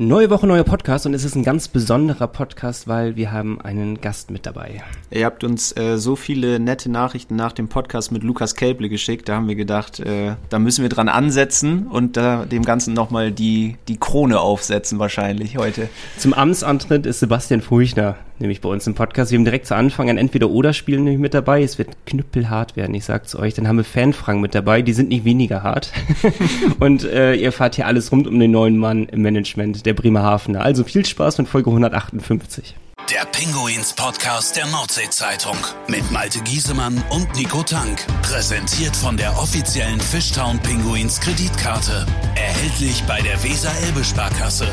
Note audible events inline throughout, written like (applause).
Neue Woche, neuer Podcast und es ist ein ganz besonderer Podcast, weil wir haben einen Gast mit dabei. Ihr habt uns äh, so viele nette Nachrichten nach dem Podcast mit Lukas Kelble geschickt, da haben wir gedacht, äh, da müssen wir dran ansetzen und da dem Ganzen nochmal die, die Krone aufsetzen wahrscheinlich heute. Zum Amtsantritt ist Sebastian Furchner nämlich bei uns im Podcast. Wir haben direkt zu Anfang ein Entweder-Oder-Spiel nämlich mit dabei. Es wird knüppelhart werden, ich sag's euch. Dann haben wir Fanfragen mit dabei, die sind nicht weniger hart. (laughs) und äh, ihr fahrt hier alles rund um den neuen Mann im Management der Bremerhavener. Also viel Spaß mit Folge 158. Der Pinguins Podcast der Nordsee-Zeitung mit Malte Giesemann und Nico Tank. Präsentiert von der offiziellen Fishtown Pinguins Kreditkarte. Erhältlich bei der Weser-Elbe-Sparkasse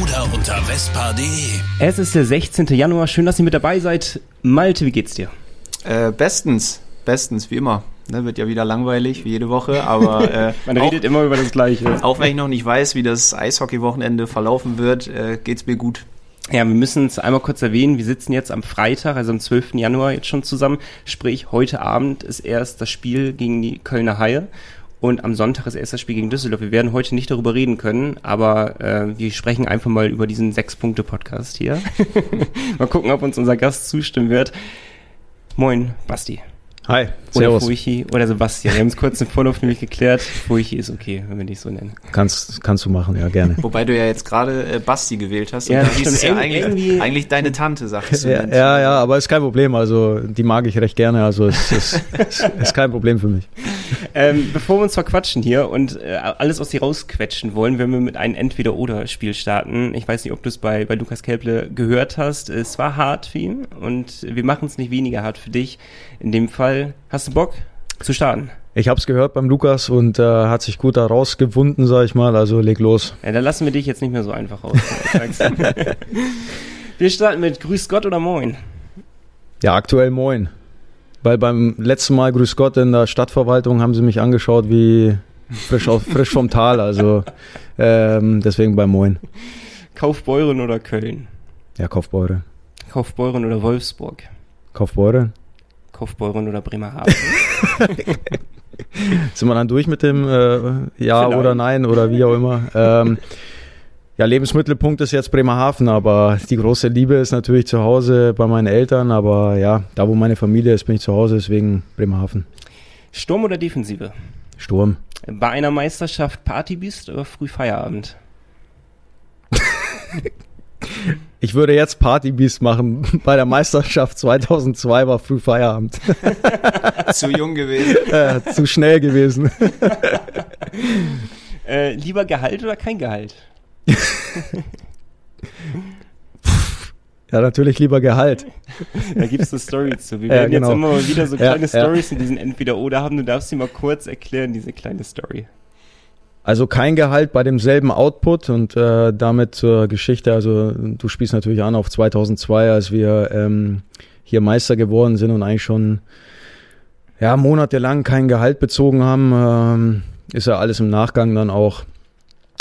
oder unter vespa.de. Es ist der 16. Januar. Schön, dass ihr mit dabei seid. Malte, wie geht's dir? Äh, bestens, bestens, wie immer. Ne, wird ja wieder langweilig, wie jede Woche, aber (laughs) äh, man redet auch, immer über das Gleiche. Auch wenn ich noch nicht weiß, wie das Eishockey-Wochenende verlaufen wird, äh, geht's mir gut. Ja, wir müssen es einmal kurz erwähnen. Wir sitzen jetzt am Freitag, also am 12. Januar jetzt schon zusammen. Sprich, heute Abend ist erst das Spiel gegen die Kölner Haie. Und am Sonntag ist erst das Spiel gegen Düsseldorf. Wir werden heute nicht darüber reden können, aber äh, wir sprechen einfach mal über diesen Sechs-Punkte-Podcast hier. (laughs) mal gucken, ob uns unser Gast zustimmen wird. Moin, Basti. Hi, Servus. Oder Furchi oder Sebastian. Wir haben es kurz im Vorlauf nämlich geklärt. Furchi ist okay, wenn wir dich so nennen. Kannst, kannst du machen, ja, gerne. Wobei du ja jetzt gerade äh, Basti gewählt hast. Ja, und das hieß ja eigentlich, eigentlich deine Tante, sagst du. Ja, ja, ja, aber ist kein Problem. Also, die mag ich recht gerne. Also, es ist, ist, ist kein Problem für mich. Ähm, bevor wir uns verquatschen hier und äh, alles aus dir rausquetschen wollen, wenn wir mit einem Entweder-Oder-Spiel starten. Ich weiß nicht, ob du es bei, bei Lukas Kelble gehört hast. Es war hart für ihn und wir machen es nicht weniger hart für dich. In dem Fall, hast du Bock zu starten? Ich habe es gehört beim Lukas und äh, hat sich gut da rausgewunden, sag ich mal. Also leg los. Ja, dann lassen wir dich jetzt nicht mehr so einfach raus. (laughs) wir starten mit Grüß Gott oder Moin. Ja, aktuell Moin. Weil beim letzten Mal Grüß Gott in der Stadtverwaltung haben sie mich angeschaut wie frisch, auf, frisch vom Tal. Also ähm, deswegen bei Moin. Kaufbeuren oder Köln? Ja, Kaufbeuren. Kaufbeuren oder Wolfsburg? Kaufbeuren. Kaufbeuren oder Bremerhaven? (laughs) Sind wir dann durch mit dem äh, Ja Vielleicht. oder Nein oder wie auch immer? Ähm, ja, Lebensmittelpunkt ist jetzt Bremerhaven, aber die große Liebe ist natürlich zu Hause bei meinen Eltern. Aber ja, da wo meine Familie ist, bin ich zu Hause, deswegen Bremerhaven. Sturm oder Defensive? Sturm. Bei einer Meisterschaft Party bist oder früh Feierabend? (laughs) Ich würde jetzt Partybeast machen. (laughs) Bei der Meisterschaft 2002 war früh Feierabend. (laughs) zu jung gewesen. (laughs) Äh, zu schnell gewesen. äh, lieber Gehalt oder kein Gehalt? Ja, natürlich lieber Gehalt. Da gibt es eine Story zu. Wir ja, werden genau. jetzt immer mal wieder so kleine ja, Stories ja. in diesen Entweder-Oder haben. Du darfst sie mal kurz erklären, diese kleine Story. Also kein Gehalt bei demselben Output und äh, damit zur Geschichte. Also du spielst natürlich an auf 2002, als wir ähm, hier Meister geworden sind und eigentlich schon ja, monatelang kein Gehalt bezogen haben. Ähm, ist ja alles im Nachgang dann auch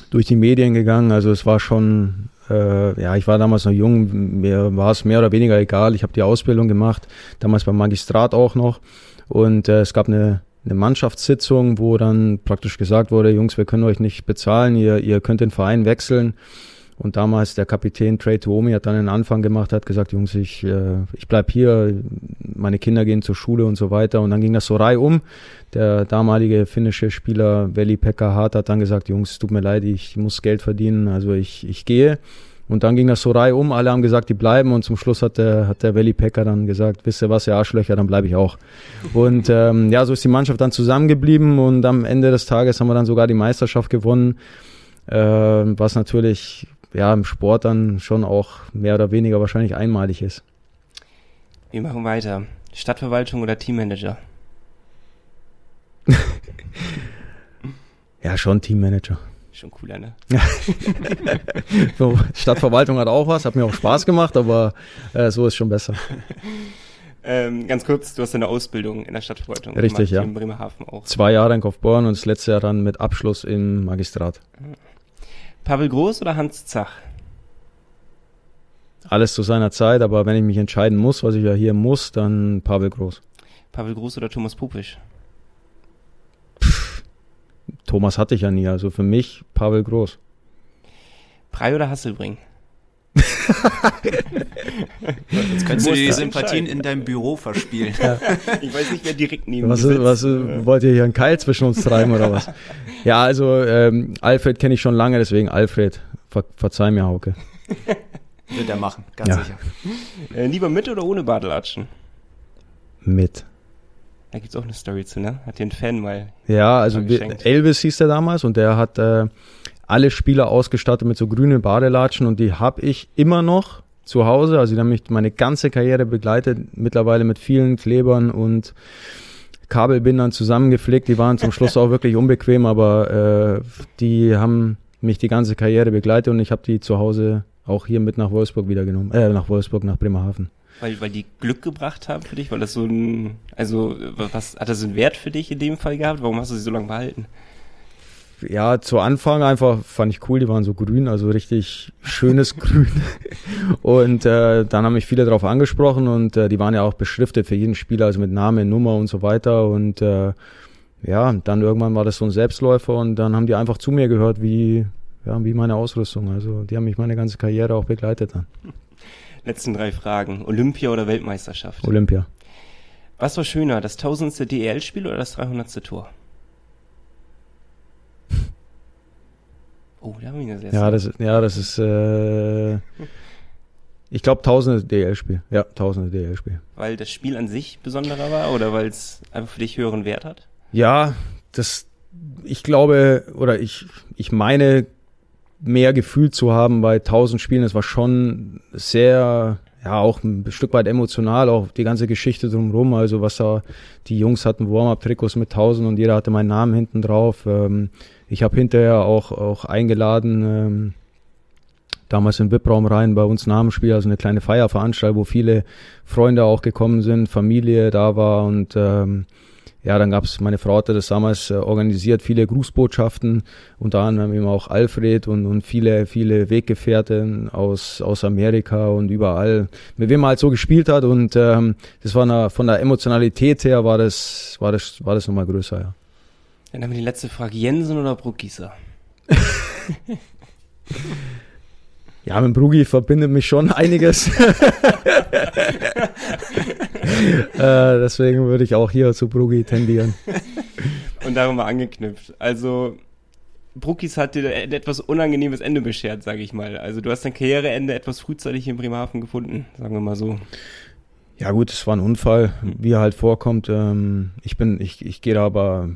durch die Medien gegangen. Also es war schon, äh, ja, ich war damals noch jung, mir war es mehr oder weniger egal. Ich habe die Ausbildung gemacht, damals beim Magistrat auch noch. Und äh, es gab eine eine Mannschaftssitzung, wo dann praktisch gesagt wurde, Jungs, wir können euch nicht bezahlen, ihr, ihr könnt den Verein wechseln. Und damals der Kapitän Trey Tuomi hat dann einen Anfang gemacht, hat gesagt, Jungs, ich, äh, ich bleib hier, meine Kinder gehen zur Schule und so weiter. Und dann ging das so reihum. Der damalige finnische Spieler Veli Pekka Hart hat dann gesagt, Jungs, tut mir leid, ich muss Geld verdienen, also ich, ich gehe. Und dann ging das so reihum, alle haben gesagt, die bleiben und zum Schluss hat der, hat der Valley Packer dann gesagt, wisst ihr was, ihr Arschlöcher, dann bleibe ich auch. Und ähm, ja, so ist die Mannschaft dann zusammengeblieben und am Ende des Tages haben wir dann sogar die Meisterschaft gewonnen, äh, was natürlich ja im Sport dann schon auch mehr oder weniger wahrscheinlich einmalig ist. Wir machen weiter. Stadtverwaltung oder Teammanager? (laughs) ja, schon Teammanager. Schon cooler, ne? (laughs) Stadtverwaltung hat auch was, hat mir auch Spaß gemacht, aber äh, so ist schon besser. (laughs) Ähm, ganz kurz, du hast eine Ausbildung in der Stadtverwaltung. Richtig, ja. In Bremerhaven auch. Zwei Jahre in Kaufborn und das letzte Jahr dann mit Abschluss im Magistrat. Pavel Groß oder Hans Zach? Alles zu seiner Zeit, aber wenn ich mich entscheiden muss, was ich ja hier muss, dann Pavel Groß. Pavel Groß oder Thomas Pupisch? Thomas hatte ich ja nie, also für mich Pavel Groß. Frei oder Hasselbring? Jetzt könntest du die Sympathien in deinem Büro verspielen. Ja. (laughs) Ich weiß nicht, wer direkt neben was, mir was ja. Wollt ihr hier einen Keil zwischen uns treiben oder was? Ja, also ähm, Alfred kenne ich schon lange, deswegen Alfred, ver verzeih mir, Hauke. Wird er machen, ganz ja. sicher. Äh, lieber mit oder ohne Badelatschen? Mit. Da gibt's auch eine Story zu, ne? Hat den Fan mal. Ja, also wir, Elvis hieß der damals und der hat äh, alle Spieler ausgestattet mit so grünen Badelatschen und die habe ich immer noch zu Hause. Also die haben mich meine ganze Karriere begleitet, mittlerweile mit vielen Klebern und Kabelbindern zusammengepflegt. Die waren zum Schluss (laughs) auch wirklich unbequem, aber äh, die haben mich die ganze Karriere begleitet und ich habe die zu Hause auch hier mit nach Wolfsburg wieder genommen, äh, nach Wolfsburg, nach Bremerhaven. Weil, weil die Glück gebracht haben für dich? Weil das so ein, also was hat das einen Wert für dich in dem Fall gehabt? Warum hast du sie so lange behalten? ja, zu Anfang einfach fand ich cool, die waren so grün, also richtig schönes (laughs) Grün. Und äh, dann haben mich viele darauf angesprochen und äh, die waren ja auch beschriftet für jeden Spieler, also mit Name, Nummer und so weiter. Und äh, ja, dann irgendwann war das so ein Selbstläufer und dann haben die einfach zu mir gehört, wie, ja, wie meine Ausrüstung. Also die haben mich meine ganze Karriere auch begleitet dann. Letzten drei Fragen. Olympia oder Weltmeisterschaft? Olympia. Was war schöner, das tausendste DEL-Spiel oder das 300. Tor? Oh, da haben wir das ja, das, ja, das ist, äh, ich glaube, tausende DL-Spiel. Ja, tausende DL-Spiel. Weil das Spiel an sich besonderer war oder weil es einfach für dich höheren Wert hat? Ja, das, ich glaube, oder ich, ich meine, mehr Gefühl zu haben bei tausend Spielen. Das war schon sehr, ja, auch ein Stück weit emotional, auch die ganze Geschichte drumherum. Also, was da, die Jungs hatten Warm-Up-Trikots mit tausend und jeder hatte meinen Namen hinten drauf. Ähm, ich habe hinterher auch, auch eingeladen, ähm, damals in VIP-Raum rein bei uns Namensspiel, also eine kleine Feierveranstaltung, wo viele Freunde auch gekommen sind, Familie da war und ähm, ja, dann gab's meine Frau hatte das damals äh, organisiert, viele Grußbotschaften, unter anderem eben auch Alfred und, und viele, viele Weggefährten aus, aus Amerika und überall, mit wem man halt so gespielt hat und ähm, das war eine, von der Emotionalität her war das, war das, war das nochmal größer, ja. Dann haben wir die letzte Frage. Jensen oder Bruckgießer? (laughs) ja, mit Brugi verbindet mich schon einiges. (laughs) äh, deswegen würde ich auch hier zu Brugi tendieren. Und darum mal angeknüpft. Also, Bruckis hat dir ein etwas unangenehmes Ende beschert, sage ich mal. Also, du hast dein Karriereende etwas frühzeitig in Bremerhaven gefunden, sagen wir mal so. Ja gut, es war ein Unfall, wie er halt vorkommt. Ähm, ich bin, ich, ich gehe da aber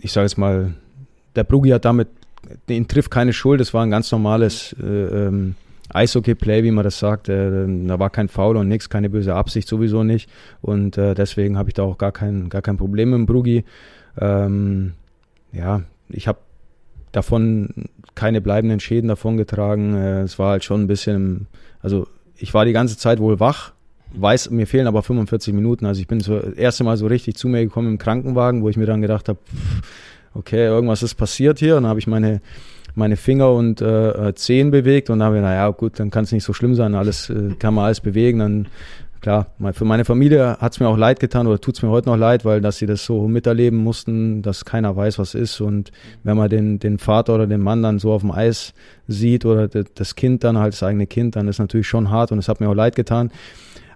ich sage jetzt mal, der Brugi hat damit, den trifft keine Schuld, es war ein ganz normales äh, ähm, Eishockey-Play, wie man das sagt. Äh, da war kein Foul und nichts, keine böse Absicht sowieso nicht. Und äh, deswegen habe ich da auch gar kein, gar kein Problem mit Brugi. Ähm, ja, ich habe davon keine bleibenden Schäden davon getragen. Äh, es war halt schon ein bisschen, also ich war die ganze Zeit wohl wach, weiß, mir fehlen aber 45 Minuten. Also ich bin so das erste Mal so richtig zu mir gekommen im Krankenwagen, wo ich mir dann gedacht habe, okay, irgendwas ist passiert hier. Und dann habe ich meine, meine Finger und äh, Zehen bewegt und dann habe ich, naja, gut, dann kann es nicht so schlimm sein, alles äh, kann man alles bewegen. Dann klar, für meine Familie hat es mir auch leid getan oder tut es mir heute noch leid, weil dass sie das so miterleben mussten, dass keiner weiß, was ist. Und wenn man den, den Vater oder den Mann dann so auf dem Eis sieht oder das Kind dann halt das eigene Kind, dann ist natürlich schon hart und es hat mir auch leid getan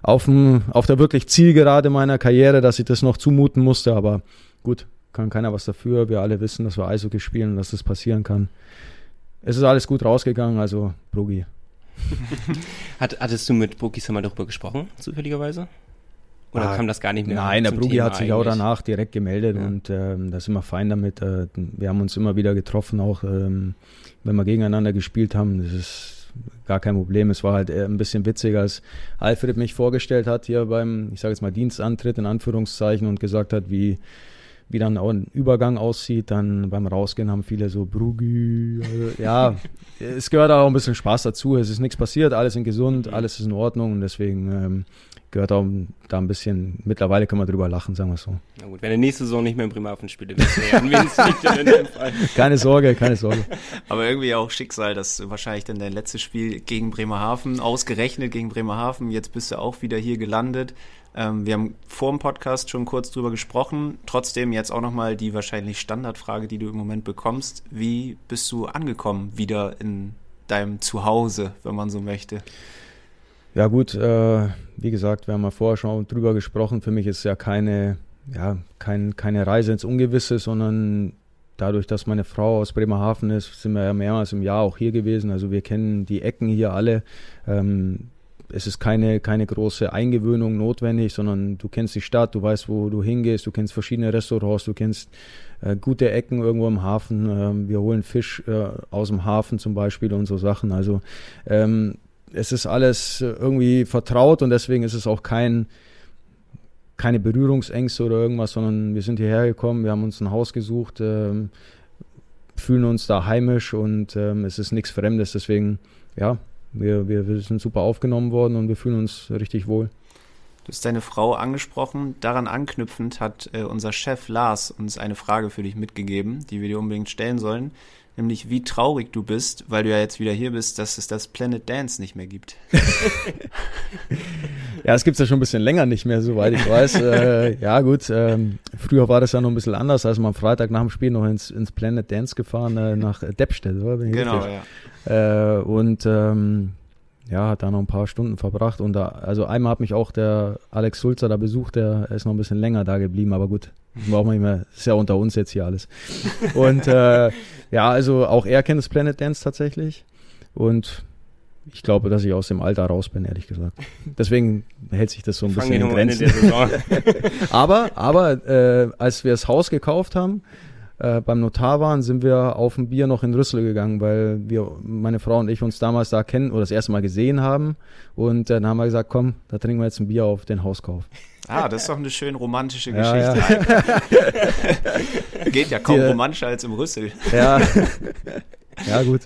auf, dem, auf der wirklich Zielgerade meiner Karriere, dass ich das noch zumuten musste. Aber gut, kann keiner was dafür. Wir alle wissen, dass wir Eishockey spielen und dass das passieren kann. Es ist alles gut rausgegangen, also Brugi. (laughs) Hat, hattest du mit Brugis mal darüber gesprochen, zufälligerweise? Oder ah, kam das gar nicht mehr? Nein, der Brugi hat sich eigentlich? auch danach direkt gemeldet ja. und ähm, da sind wir fein damit. Äh, wir haben uns immer wieder getroffen, auch ähm, wenn wir gegeneinander gespielt haben. Das ist gar kein Problem. Es war halt ein bisschen witziger, als Alfred mich vorgestellt hat hier beim, ich sage jetzt mal, Dienstantritt in Anführungszeichen und gesagt hat, wie, wie dann auch ein Übergang aussieht. Dann beim Rausgehen haben viele so Brugü. Also, ja, (laughs) es gehört auch ein bisschen Spaß dazu. Es ist nichts passiert, alles sind gesund, alles ist in Ordnung und deswegen ähm, gehört auch da ein bisschen, mittlerweile können wir drüber lachen, sagen wir so. Na gut, wenn der nächste Saison nicht mehr in Bremerhaven spielt, dann liegt in dem Fall. (laughs) Keine Sorge, keine Sorge. (laughs) Aber irgendwie auch Schicksal, dass wahrscheinlich dann dein letztes Spiel gegen Bremerhaven, ausgerechnet gegen Bremerhaven, jetzt bist du auch wieder hier gelandet. Ähm, wir haben vor dem Podcast schon kurz drüber gesprochen. Trotzdem jetzt auch nochmal die wahrscheinlich Standardfrage, die du im Moment bekommst. Wie bist du angekommen wieder in deinem Zuhause, wenn man so möchte? Ja gut, äh, wie gesagt, wir haben ja vorher schon drüber gesprochen. Für mich ist ja keine, ja, kein, keine Reise ins Ungewisse, sondern dadurch, dass meine Frau aus Bremerhaven ist, sind wir ja mehrmals im Jahr auch hier gewesen. Also wir kennen die Ecken hier alle. Ähm, es ist keine, keine große Eingewöhnung notwendig, sondern du kennst die Stadt, du weißt, wo du hingehst, du kennst verschiedene Restaurants, du kennst äh, gute Ecken irgendwo im Hafen. Ähm, wir holen Fisch äh, aus dem Hafen zum Beispiel und so Sachen. Also ähm, es ist alles irgendwie vertraut und deswegen ist es auch kein, keine Berührungsängste oder irgendwas, sondern wir sind hierher gekommen, wir haben uns ein Haus gesucht, ähm, fühlen uns da heimisch und ähm, es ist nichts Fremdes. Deswegen, ja, wir, wir, wir sind super aufgenommen worden und wir fühlen uns richtig wohl. Du hast deine Frau angesprochen. Daran anknüpfend hat äh, unser Chef Lars uns eine Frage für dich mitgegeben, die wir dir unbedingt stellen sollen nämlich wie traurig du bist, weil du ja jetzt wieder hier bist, dass es das Planet Dance nicht mehr gibt. (laughs) ja, es gibt es ja schon ein bisschen länger nicht mehr, soweit ich weiß. (laughs) äh, ja gut, ähm, früher war das ja noch ein bisschen anders, als man am Freitag nach dem Spiel noch ins, ins Planet Dance gefahren, äh, nach Deppstedt, oder? Genau, ja. Äh, und ähm, ja, hat da noch ein paar Stunden verbracht und da, also einmal hat mich auch der Alex Sulzer da besucht, der ist noch ein bisschen länger da geblieben, aber gut, (laughs) brauchen wir nicht mehr, ist ja unter uns jetzt hier alles. Und äh, ja, also auch er kennt das Planet Dance tatsächlich und ich glaube, dass ich aus dem Alter raus bin, ehrlich gesagt. (laughs) Deswegen hält sich das so ein bisschen in Grenzen. (laughs) aber, aber äh, als wir das Haus gekauft haben, äh, beim Notar waren, sind wir auf ein Bier noch in Rüssel gegangen, weil wir, meine Frau und ich uns damals da kennen oder das erste Mal gesehen haben. Und äh, dann haben wir gesagt, komm, da trinken wir jetzt ein Bier auf den Hauskauf. Ah, das ist doch eine schön romantische Geschichte. Ja, ja. (laughs) Geht ja kaum Die, romantischer als im Rüssel. Ja. Ja, gut.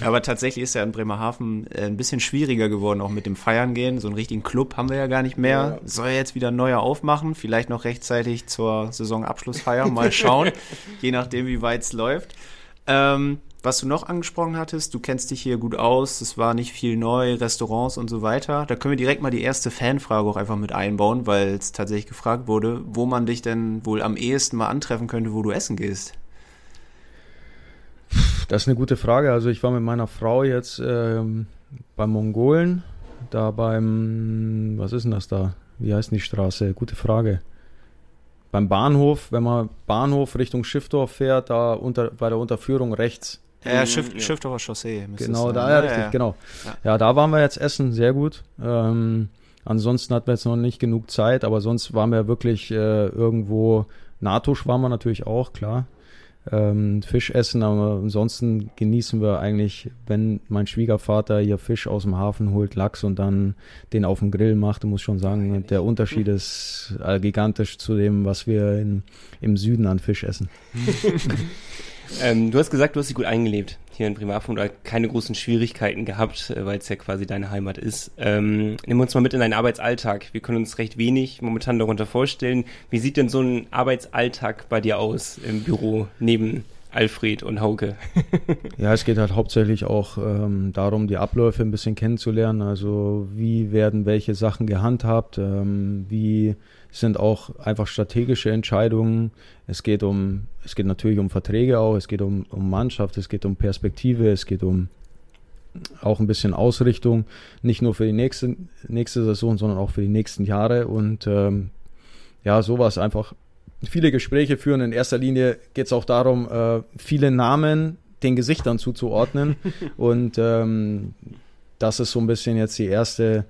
Aber tatsächlich ist ja in Bremerhaven äh, ein bisschen schwieriger geworden, auch mit dem Feiern gehen. So einen richtigen Club haben wir ja gar nicht mehr. Ja. Soll jetzt wieder ein neuer aufmachen, vielleicht noch rechtzeitig zur Saisonabschlussfeier. Mal schauen, (laughs) je nachdem, wie weit es läuft. Ähm, was du noch angesprochen hattest, du kennst dich hier gut aus, es war nicht viel neu, Restaurants und so weiter. Da können wir direkt mal die erste Fanfrage auch einfach mit einbauen, weil es tatsächlich gefragt wurde, wo man dich denn wohl am ehesten mal antreffen könnte, wo du essen gehst. Das ist eine gute Frage. Also ich war mit meiner Frau jetzt ähm, beim Mongolen, da beim, was ist denn das da? Wie heißt denn die Straße? Gute Frage. Beim Bahnhof, wenn man Bahnhof Richtung Schiffdorf fährt, da unter, bei der Unterführung rechts. Ja, Schiff, ja. Schiffdorfer Chaussee. Genau, da, ja, richtig, ja, genau. Ja. ja. da waren wir jetzt essen, sehr gut. Ähm, ansonsten hatten wir jetzt noch nicht genug Zeit, aber sonst waren wir wirklich äh, irgendwo, Natosch waren wir natürlich auch, klar ähm, Fisch essen, aber ansonsten genießen wir eigentlich, wenn mein Schwiegervater hier Fisch aus dem Hafen holt, Lachs und dann den auf dem Grill macht, muss schon sagen, der Unterschied ist äh, gigantisch zu dem, was wir in, im Süden an Fisch essen. (laughs) (laughs) ähm, du hast gesagt, du hast dich gut eingelebt hier in Bremerhaven oder keine großen Schwierigkeiten gehabt, äh, weil es ja quasi deine Heimat ist. Ähm, nimm uns mal mit in deinen Arbeitsalltag. Wir können uns recht wenig momentan darunter vorstellen. Wie sieht denn so ein Arbeitsalltag bei dir aus im Büro neben Alfred und Hauke. (laughs) ja, es geht halt hauptsächlich auch ähm, darum, die Abläufe ein bisschen kennenzulernen. Also wie werden welche Sachen gehandhabt, ähm, wie sind auch einfach strategische Entscheidungen. Es geht um, es geht natürlich um Verträge auch, es geht um, um Mannschaft, es geht um Perspektive, es geht um auch ein bisschen Ausrichtung, nicht nur für die nächste, nächste Saison, sondern auch für die nächsten Jahre. Und ähm, ja, sowas einfach viele Gespräche führen. In erster Linie geht es auch darum, äh, viele Namen den Gesichtern zuzuordnen. (laughs) Und ähm, das ist so ein bisschen jetzt die erste,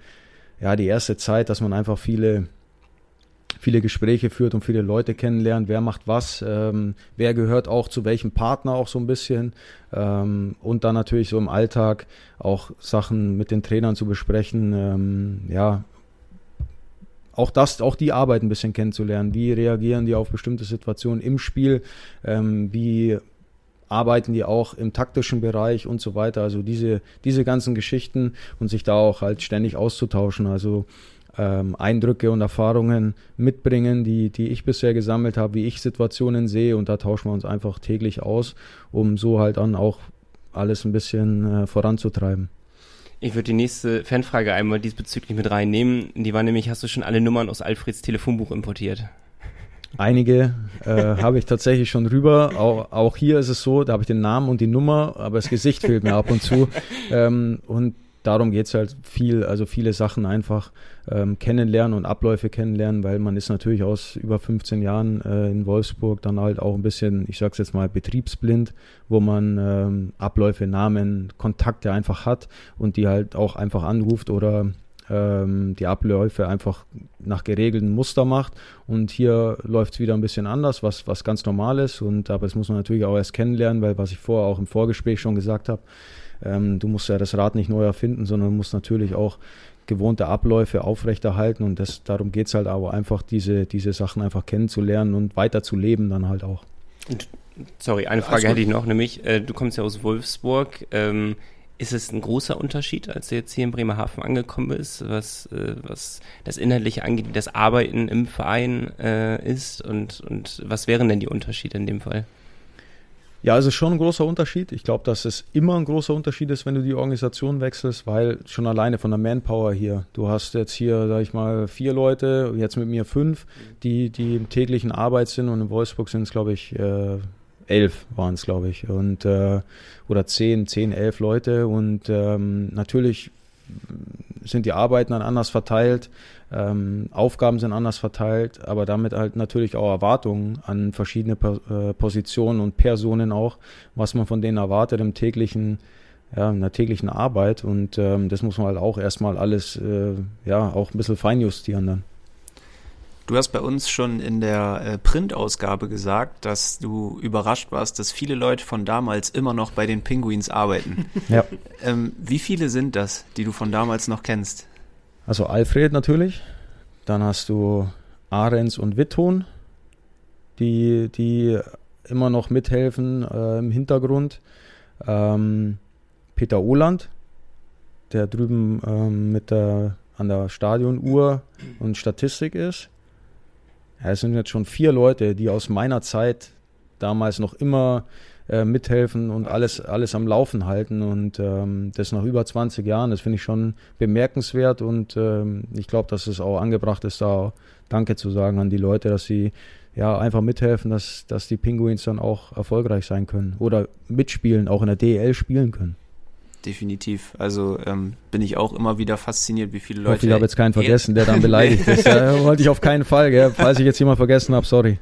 ja, die erste Zeit, dass man einfach viele viele Gespräche führt und viele Leute kennenlernt, wer macht was, ähm, wer gehört auch zu welchem Partner auch so ein bisschen ähm, und dann natürlich so im Alltag auch Sachen mit den Trainern zu besprechen, ähm, ja, auch das, auch die Arbeit ein bisschen kennenzulernen. Wie reagieren die auf bestimmte Situationen im Spiel? Ähm, wie arbeiten die auch im taktischen Bereich und so weiter? Also diese, diese ganzen Geschichten und sich da auch halt ständig auszutauschen. Also ähm, Eindrücke und Erfahrungen mitbringen, die, die ich bisher gesammelt habe, wie ich Situationen sehe und da tauschen wir uns einfach täglich aus, um so halt dann auch alles ein bisschen äh, voranzutreiben. Ich würde die nächste Fanfrage einmal diesbezüglich mit reinnehmen. Die war nämlich, hast du schon alle Nummern aus Alfreds Telefonbuch importiert? Einige äh, (laughs) habe ich tatsächlich schon rüber. Auch, auch hier ist es so, da habe ich den Namen und die Nummer, aber das Gesicht fehlt mir ab und zu. Ähm, und darum geht es halt viel, also viele Sachen einfach ähm, kennenlernen und Abläufe kennenlernen, weil man ist natürlich aus über 15 Jahren äh, in Wolfsburg dann halt auch ein bisschen, ich sag's jetzt mal, betriebsblind, wo man ähm, Abläufe, Namen, Kontakte einfach hat und die halt auch einfach anruft oder ähm, die Abläufe einfach nach geregelten Muster macht. Und hier läuft es wieder ein bisschen anders, was, was ganz normal ist. Und aber das muss man natürlich auch erst kennenlernen, weil was ich vorher auch im Vorgespräch schon gesagt habe, ähm, du musst ja das Rad nicht neu erfinden, sondern musst natürlich auch gewohnte Abläufe aufrechterhalten und das, darum geht es halt aber einfach, diese, diese Sachen einfach kennenzulernen und weiterzuleben dann halt auch. Und, sorry, eine Frage hätte ich noch, nämlich, äh, du kommst ja aus Wolfsburg, ähm, ist es ein großer Unterschied, als du jetzt hier in Bremerhaven angekommen bist, was, äh, was das Inhaltliche angeht, wie das Arbeiten im Verein äh, ist und, und was wären denn die Unterschiede in dem Fall? Ja, also schon ein großer Unterschied. Ich glaube, dass es immer ein großer Unterschied ist, wenn du die Organisation wechselst, weil schon alleine von der Manpower hier, du hast jetzt hier, sag ich mal, vier Leute, jetzt mit mir fünf, die, die im täglichen Arbeit sind und in Wolfsburg sind es, glaube ich, äh, elf waren es, glaube ich, und äh, oder zehn, zehn, elf Leute und ähm, natürlich sind die Arbeiten dann anders verteilt, ähm, Aufgaben sind anders verteilt, aber damit halt natürlich auch Erwartungen an verschiedene äh, Positionen und Personen auch, was man von denen erwartet im täglichen, ja, in der täglichen Arbeit und ähm, das muss man halt auch erstmal alles, äh, ja, auch ein bisschen feinjustieren dann. Du hast bei uns schon in der äh, Printausgabe gesagt, dass du überrascht warst, dass viele Leute von damals immer noch bei den Penguins arbeiten. Ja. Ähm, wie viele sind das, die du von damals noch kennst? Also Alfred natürlich. Dann hast du Ahrens und Witton, die, die immer noch mithelfen äh, im Hintergrund. Ähm, Peter Oland, der drüben ähm, mit der, an der Stadionuhr und Statistik ist. Es sind jetzt schon vier Leute, die aus meiner Zeit damals noch immer äh, mithelfen und alles, alles am Laufen halten und ähm, das nach über 20 Jahren, das finde ich schon bemerkenswert und ähm, ich glaube, dass es auch angebracht ist, da Danke zu sagen an die Leute, dass sie ja einfach mithelfen, dass, dass die Penguins dann auch erfolgreich sein können oder mitspielen, auch in der DL spielen können definitiv. Also ähm, bin ich auch immer wieder fasziniert, wie viele Leute. Ich, hoffe, ich habe jetzt keinen vergessen, der dann (laughs) beleidigt ist. Ja, wollte ich auf keinen Fall, gell? falls ich jetzt jemand vergessen habe, sorry.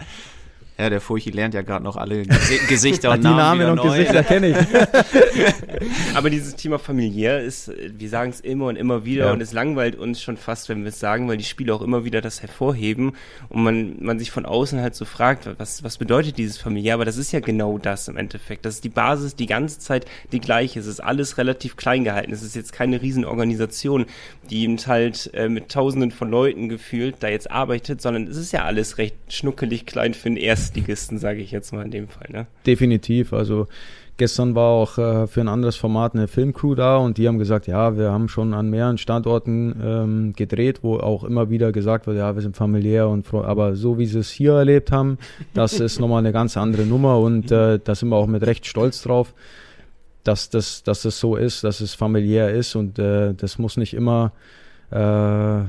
Ja, der Furchi lernt ja gerade noch alle Gesichter und Namen. (laughs) Die Namen und neu. Gesichter kenne ich. (laughs) Aber dieses Thema familiär ist, wir sagen es immer und immer wieder ja. und es langweilt uns schon fast, wenn wir es sagen, weil die Spiele auch immer wieder das hervorheben und man, man sich von außen halt so fragt, was, was bedeutet dieses familiär? Aber das ist ja genau das im Endeffekt. Das ist die Basis die ganze Zeit die gleiche. Es ist alles relativ klein gehalten. Es ist jetzt keine Riesenorganisation, die eben halt äh, mit tausenden von Leuten gefühlt da jetzt arbeitet, sondern es ist ja alles recht schnuckelig klein für den ersten Erstligisten, sage ich jetzt mal in dem Fall. Ne? Definitiv. Also gestern war auch äh, für ein anderes Format eine Filmcrew da und die haben gesagt, ja, wir haben schon an mehreren Standorten ähm, gedreht, wo auch immer wieder gesagt wird, ja, wir sind familiär und aber so wie sie es hier erlebt haben, das (laughs) ist nochmal eine ganz andere Nummer und äh, da sind wir auch mit recht stolz drauf, dass das, dass das so ist, dass es familiär ist und äh, das muss nicht immer äh,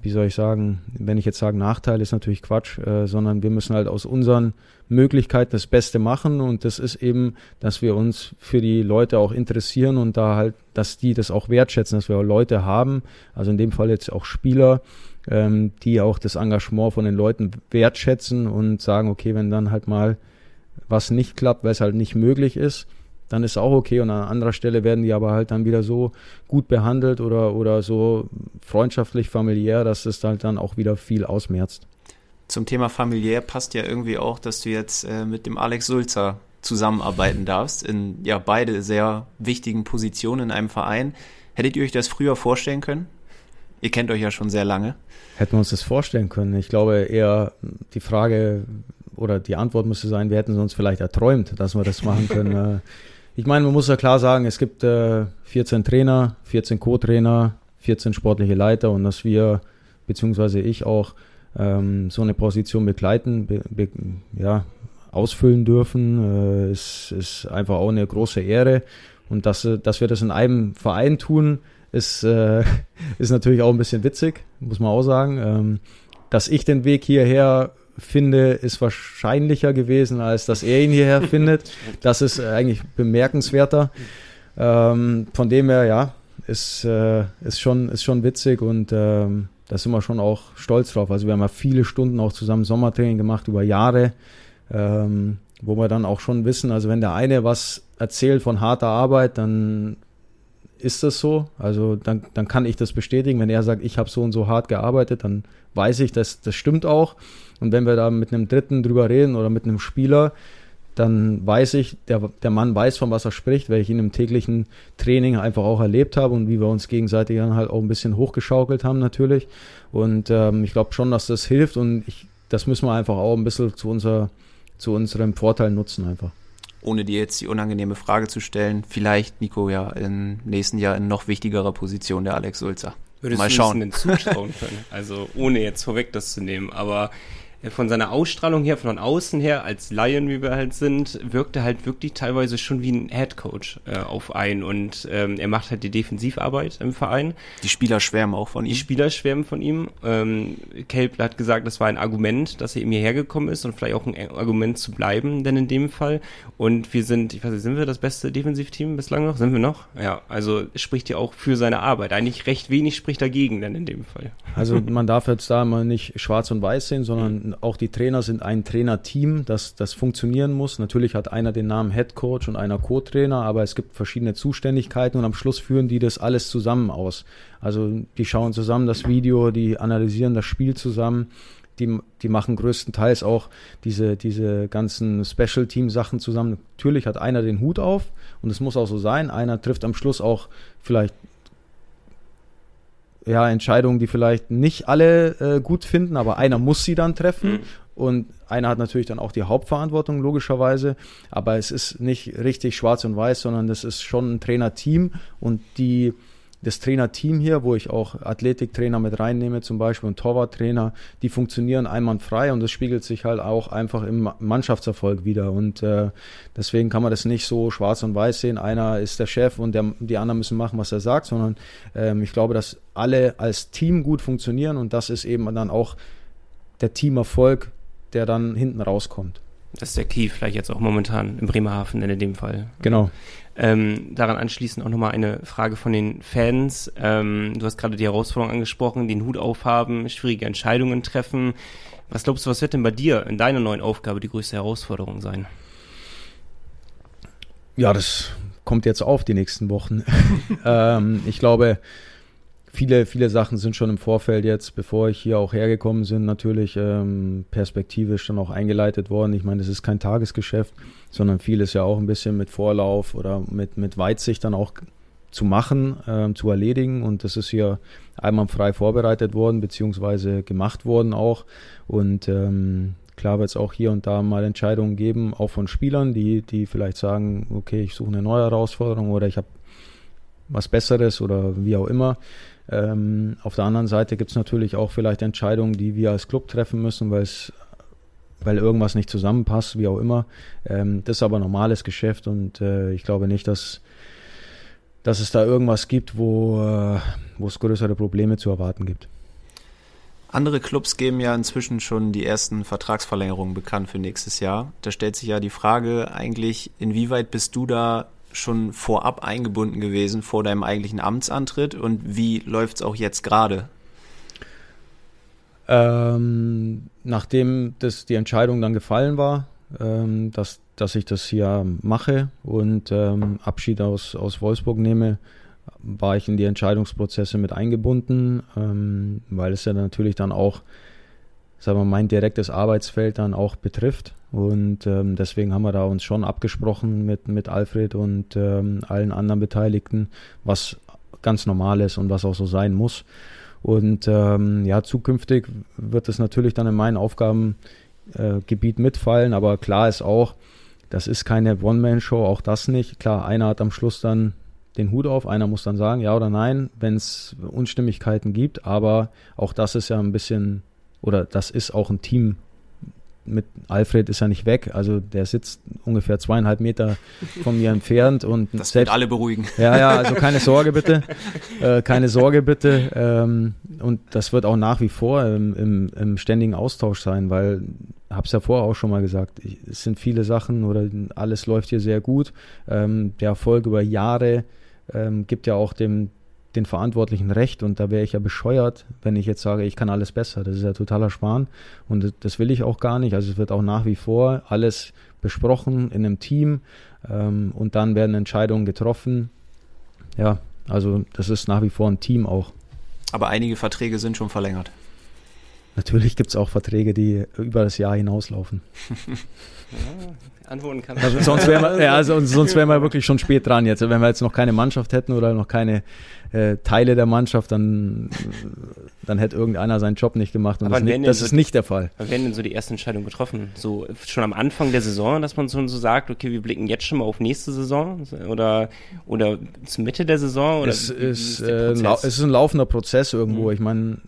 wie soll ich sagen, wenn ich jetzt sage Nachteil, ist natürlich Quatsch, äh, sondern wir müssen halt aus unseren Möglichkeiten das Beste machen und das ist eben, dass wir uns für die Leute auch interessieren und da halt, dass die das auch wertschätzen, dass wir Leute haben, also in dem Fall jetzt auch Spieler, ähm, die auch das Engagement von den Leuten wertschätzen und sagen, okay, wenn dann halt mal was nicht klappt, weil es halt nicht möglich ist, dann ist auch okay. Und an anderer Stelle werden die aber halt dann wieder so gut behandelt oder, oder so freundschaftlich, familiär, dass es halt dann auch wieder viel ausmerzt. Zum Thema familiär passt ja irgendwie auch, dass du jetzt äh, mit dem Alex Sulzer zusammenarbeiten darfst, in ja beide sehr wichtigen Positionen in einem Verein. Hättet ihr euch das früher vorstellen können? Ihr kennt euch ja schon sehr lange. Hätten wir uns das vorstellen können. Ich glaube eher die Frage oder die Antwort müsste sein, wir hätten uns vielleicht erträumt, dass wir das machen können. (laughs) Äh, ich meine, man muss ja klar sagen, es gibt äh, 14 Trainer, 14 Co-Trainer, 14 sportliche Leiter und dass wir, beziehungsweise ich auch, ähm, so eine Position begleiten, be, be, ja, ausfüllen dürfen, äh, ist, ist einfach auch eine große Ehre. Und dass, dass wir das in einem Verein tun, ist, äh, (laughs) ist natürlich auch ein bisschen witzig, muss man auch sagen. Ähm, dass ich den Weg hierher finde, ist wahrscheinlicher gewesen, als dass er ihn hierher (laughs) findet. Das ist eigentlich bemerkenswerter. Ähm, von dem her, ja, ist, äh, ist, schon, ist schon witzig und ähm, da sind wir schon auch stolz drauf. Also wir haben ja viele Stunden auch zusammen Sommertraining gemacht über Jahre, ähm, wo wir dann auch schon wissen, also wenn der eine was erzählt von harter Arbeit, dann ist das so. Also dann, dann kann ich das bestätigen. Wenn er sagt, ich habe so und so hart gearbeitet, dann weiß ich, dass das stimmt auch. Und wenn wir da mit einem Dritten drüber reden oder mit einem Spieler, dann weiß ich, der, der Mann weiß, von was er spricht, weil ich ihn im täglichen Training einfach auch erlebt habe und wie wir uns gegenseitig dann halt auch ein bisschen hochgeschaukelt haben natürlich. Und ähm, ich glaube schon, dass das hilft und ich, das müssen wir einfach auch ein bisschen zu, unser, zu unserem Vorteil nutzen einfach. Ohne dir jetzt die unangenehme Frage zu stellen, vielleicht Nico ja im nächsten Jahr in noch wichtigerer Position der Alex Sulzer. Würdest Mal schauen. du es zutrauen können? Also ohne jetzt vorweg das zu nehmen, aber von seiner Ausstrahlung her, von außen her, als Lion, wie wir halt sind, wirkt er halt wirklich teilweise schon wie ein Headcoach äh, auf einen und ähm, er macht halt die Defensivarbeit im Verein. Die Spieler schwärmen auch von ihm. Die Spieler schwärmen von ihm. Ähm, Kelp hat gesagt, das war ein Argument, dass er ihm hierher gekommen ist und vielleicht auch ein Argument zu bleiben, denn in dem Fall. Und wir sind, ich weiß nicht, sind wir das beste Defensivteam bislang noch? Sind wir noch? Ja, also spricht ja auch für seine Arbeit. Eigentlich recht wenig spricht dagegen, denn in dem Fall. Also man darf jetzt da mal nicht schwarz und weiß sehen, sondern auch die Trainer sind ein Trainerteam, das, das funktionieren muss. Natürlich hat einer den Namen Head Coach und einer Co-Trainer, aber es gibt verschiedene Zuständigkeiten und am Schluss führen die das alles zusammen aus. Also die schauen zusammen das Video, die analysieren das Spiel zusammen. Die, die machen größtenteils auch diese, diese ganzen Special-Team-Sachen zusammen. Natürlich hat einer den Hut auf und es muss auch so sein. Einer trifft am Schluss auch vielleicht ja, Entscheidungen, die vielleicht nicht alle äh, gut finden, aber einer muss sie dann treffen. Mhm. Und einer hat natürlich dann auch die Hauptverantwortung, logischerweise. Aber es ist nicht richtig schwarz und weiß, sondern das ist schon ein Trainerteam und die das Trainerteam hier, wo ich auch Athletiktrainer mit reinnehme zum Beispiel und Torwarttrainer, die funktionieren einwandfrei und das spiegelt sich halt auch einfach im Mannschaftserfolg wieder und äh, deswegen kann man das nicht so schwarz und weiß sehen, einer ist der Chef und der, die anderen müssen machen, was er sagt, sondern ähm, ich glaube, dass alle als Team gut funktionieren und das ist eben dann auch der Teamerfolg, der dann hinten rauskommt. Das ist der Key, vielleicht jetzt auch momentan im Bremerhaven in dem Fall. Genau. Ähm, daran anschließend auch nochmal eine Frage von den Fans. Ähm, du hast gerade die Herausforderung angesprochen, den Hut aufhaben, schwierige Entscheidungen treffen. Was glaubst du, was wird denn bei dir in deiner neuen Aufgabe die größte Herausforderung sein? Ja, das kommt jetzt auf die nächsten Wochen. (laughs) ähm, ich glaube, viele, viele Sachen sind schon im Vorfeld jetzt, bevor ich hier auch hergekommen bin, natürlich ähm, perspektivisch dann auch eingeleitet worden. Ich meine, es ist kein Tagesgeschäft, sondern vieles ja auch ein bisschen mit Vorlauf oder mit, mit Weitsicht dann auch zu machen, ähm, zu erledigen. Und das ist hier einmal frei vorbereitet worden, beziehungsweise gemacht worden auch. Und ähm, klar wird es auch hier und da mal Entscheidungen geben, auch von Spielern, die, die vielleicht sagen, okay, ich suche eine neue Herausforderung oder ich habe was Besseres oder wie auch immer. Ähm, auf der anderen Seite gibt es natürlich auch vielleicht Entscheidungen, die wir als Club treffen müssen, weil es weil irgendwas nicht zusammenpasst, wie auch immer. Ähm, das ist aber normales Geschäft und äh, ich glaube nicht, dass, dass es da irgendwas gibt, wo, äh, wo es größere Probleme zu erwarten gibt. Andere Clubs geben ja inzwischen schon die ersten Vertragsverlängerungen bekannt für nächstes Jahr. Da stellt sich ja die Frage eigentlich, inwieweit bist du da schon vorab eingebunden gewesen vor deinem eigentlichen Amtsantritt und wie läuft es auch jetzt gerade? Ähm, nachdem das die Entscheidung dann gefallen war, ähm, dass, dass ich das hier mache und ähm, Abschied aus, aus Wolfsburg nehme, war ich in die Entscheidungsprozesse mit eingebunden, ähm, weil es ja natürlich dann auch sagen wir, mein direktes Arbeitsfeld dann auch betrifft. Und ähm, deswegen haben wir da uns schon abgesprochen mit, mit Alfred und ähm, allen anderen Beteiligten, was ganz normal ist und was auch so sein muss. Und ähm, ja, zukünftig wird es natürlich dann in mein Aufgabengebiet äh, mitfallen, aber klar ist auch, das ist keine One-Man-Show, auch das nicht. Klar, einer hat am Schluss dann den Hut auf, einer muss dann sagen, ja oder nein, wenn es Unstimmigkeiten gibt, aber auch das ist ja ein bisschen oder das ist auch ein Team mit Alfred ist er nicht weg. Also der sitzt ungefähr zweieinhalb Meter von mir entfernt und das selbst alle beruhigen. Ja, ja, also (laughs) keine Sorge bitte, äh, keine Sorge bitte. Ähm, und das wird auch nach wie vor im, im, im ständigen Austausch sein, weil habe es ja vorher auch schon mal gesagt, ich, es sind viele Sachen oder alles läuft hier sehr gut. Ähm, der Erfolg über Jahre ähm, gibt ja auch dem den Verantwortlichen recht und da wäre ich ja bescheuert, wenn ich jetzt sage, ich kann alles besser. Das ist ja totaler Spahn und das will ich auch gar nicht. Also es wird auch nach wie vor alles besprochen in einem Team ähm, und dann werden Entscheidungen getroffen. Ja, also das ist nach wie vor ein Team auch. Aber einige Verträge sind schon verlängert. Natürlich gibt es auch Verträge, die über das Jahr hinauslaufen. (laughs) ja, antworten kann. Also sonst wären wir, ja, also sonst wären wir wirklich schon spät dran jetzt. Wenn wir jetzt noch keine Mannschaft hätten oder noch keine äh, Teile der Mannschaft, dann, dann hätte irgendeiner seinen Job nicht gemacht. Und aber das, nicht, das so, ist nicht der Fall. Aber werden denn so die ersten Entscheidungen getroffen? So schon am Anfang der Saison, dass man so, so sagt, okay, wir blicken jetzt schon mal auf nächste Saison oder, oder zur Mitte der Saison? Oder es, ist, ist äh, es ist ein laufender Prozess irgendwo. Mhm. Ich meine,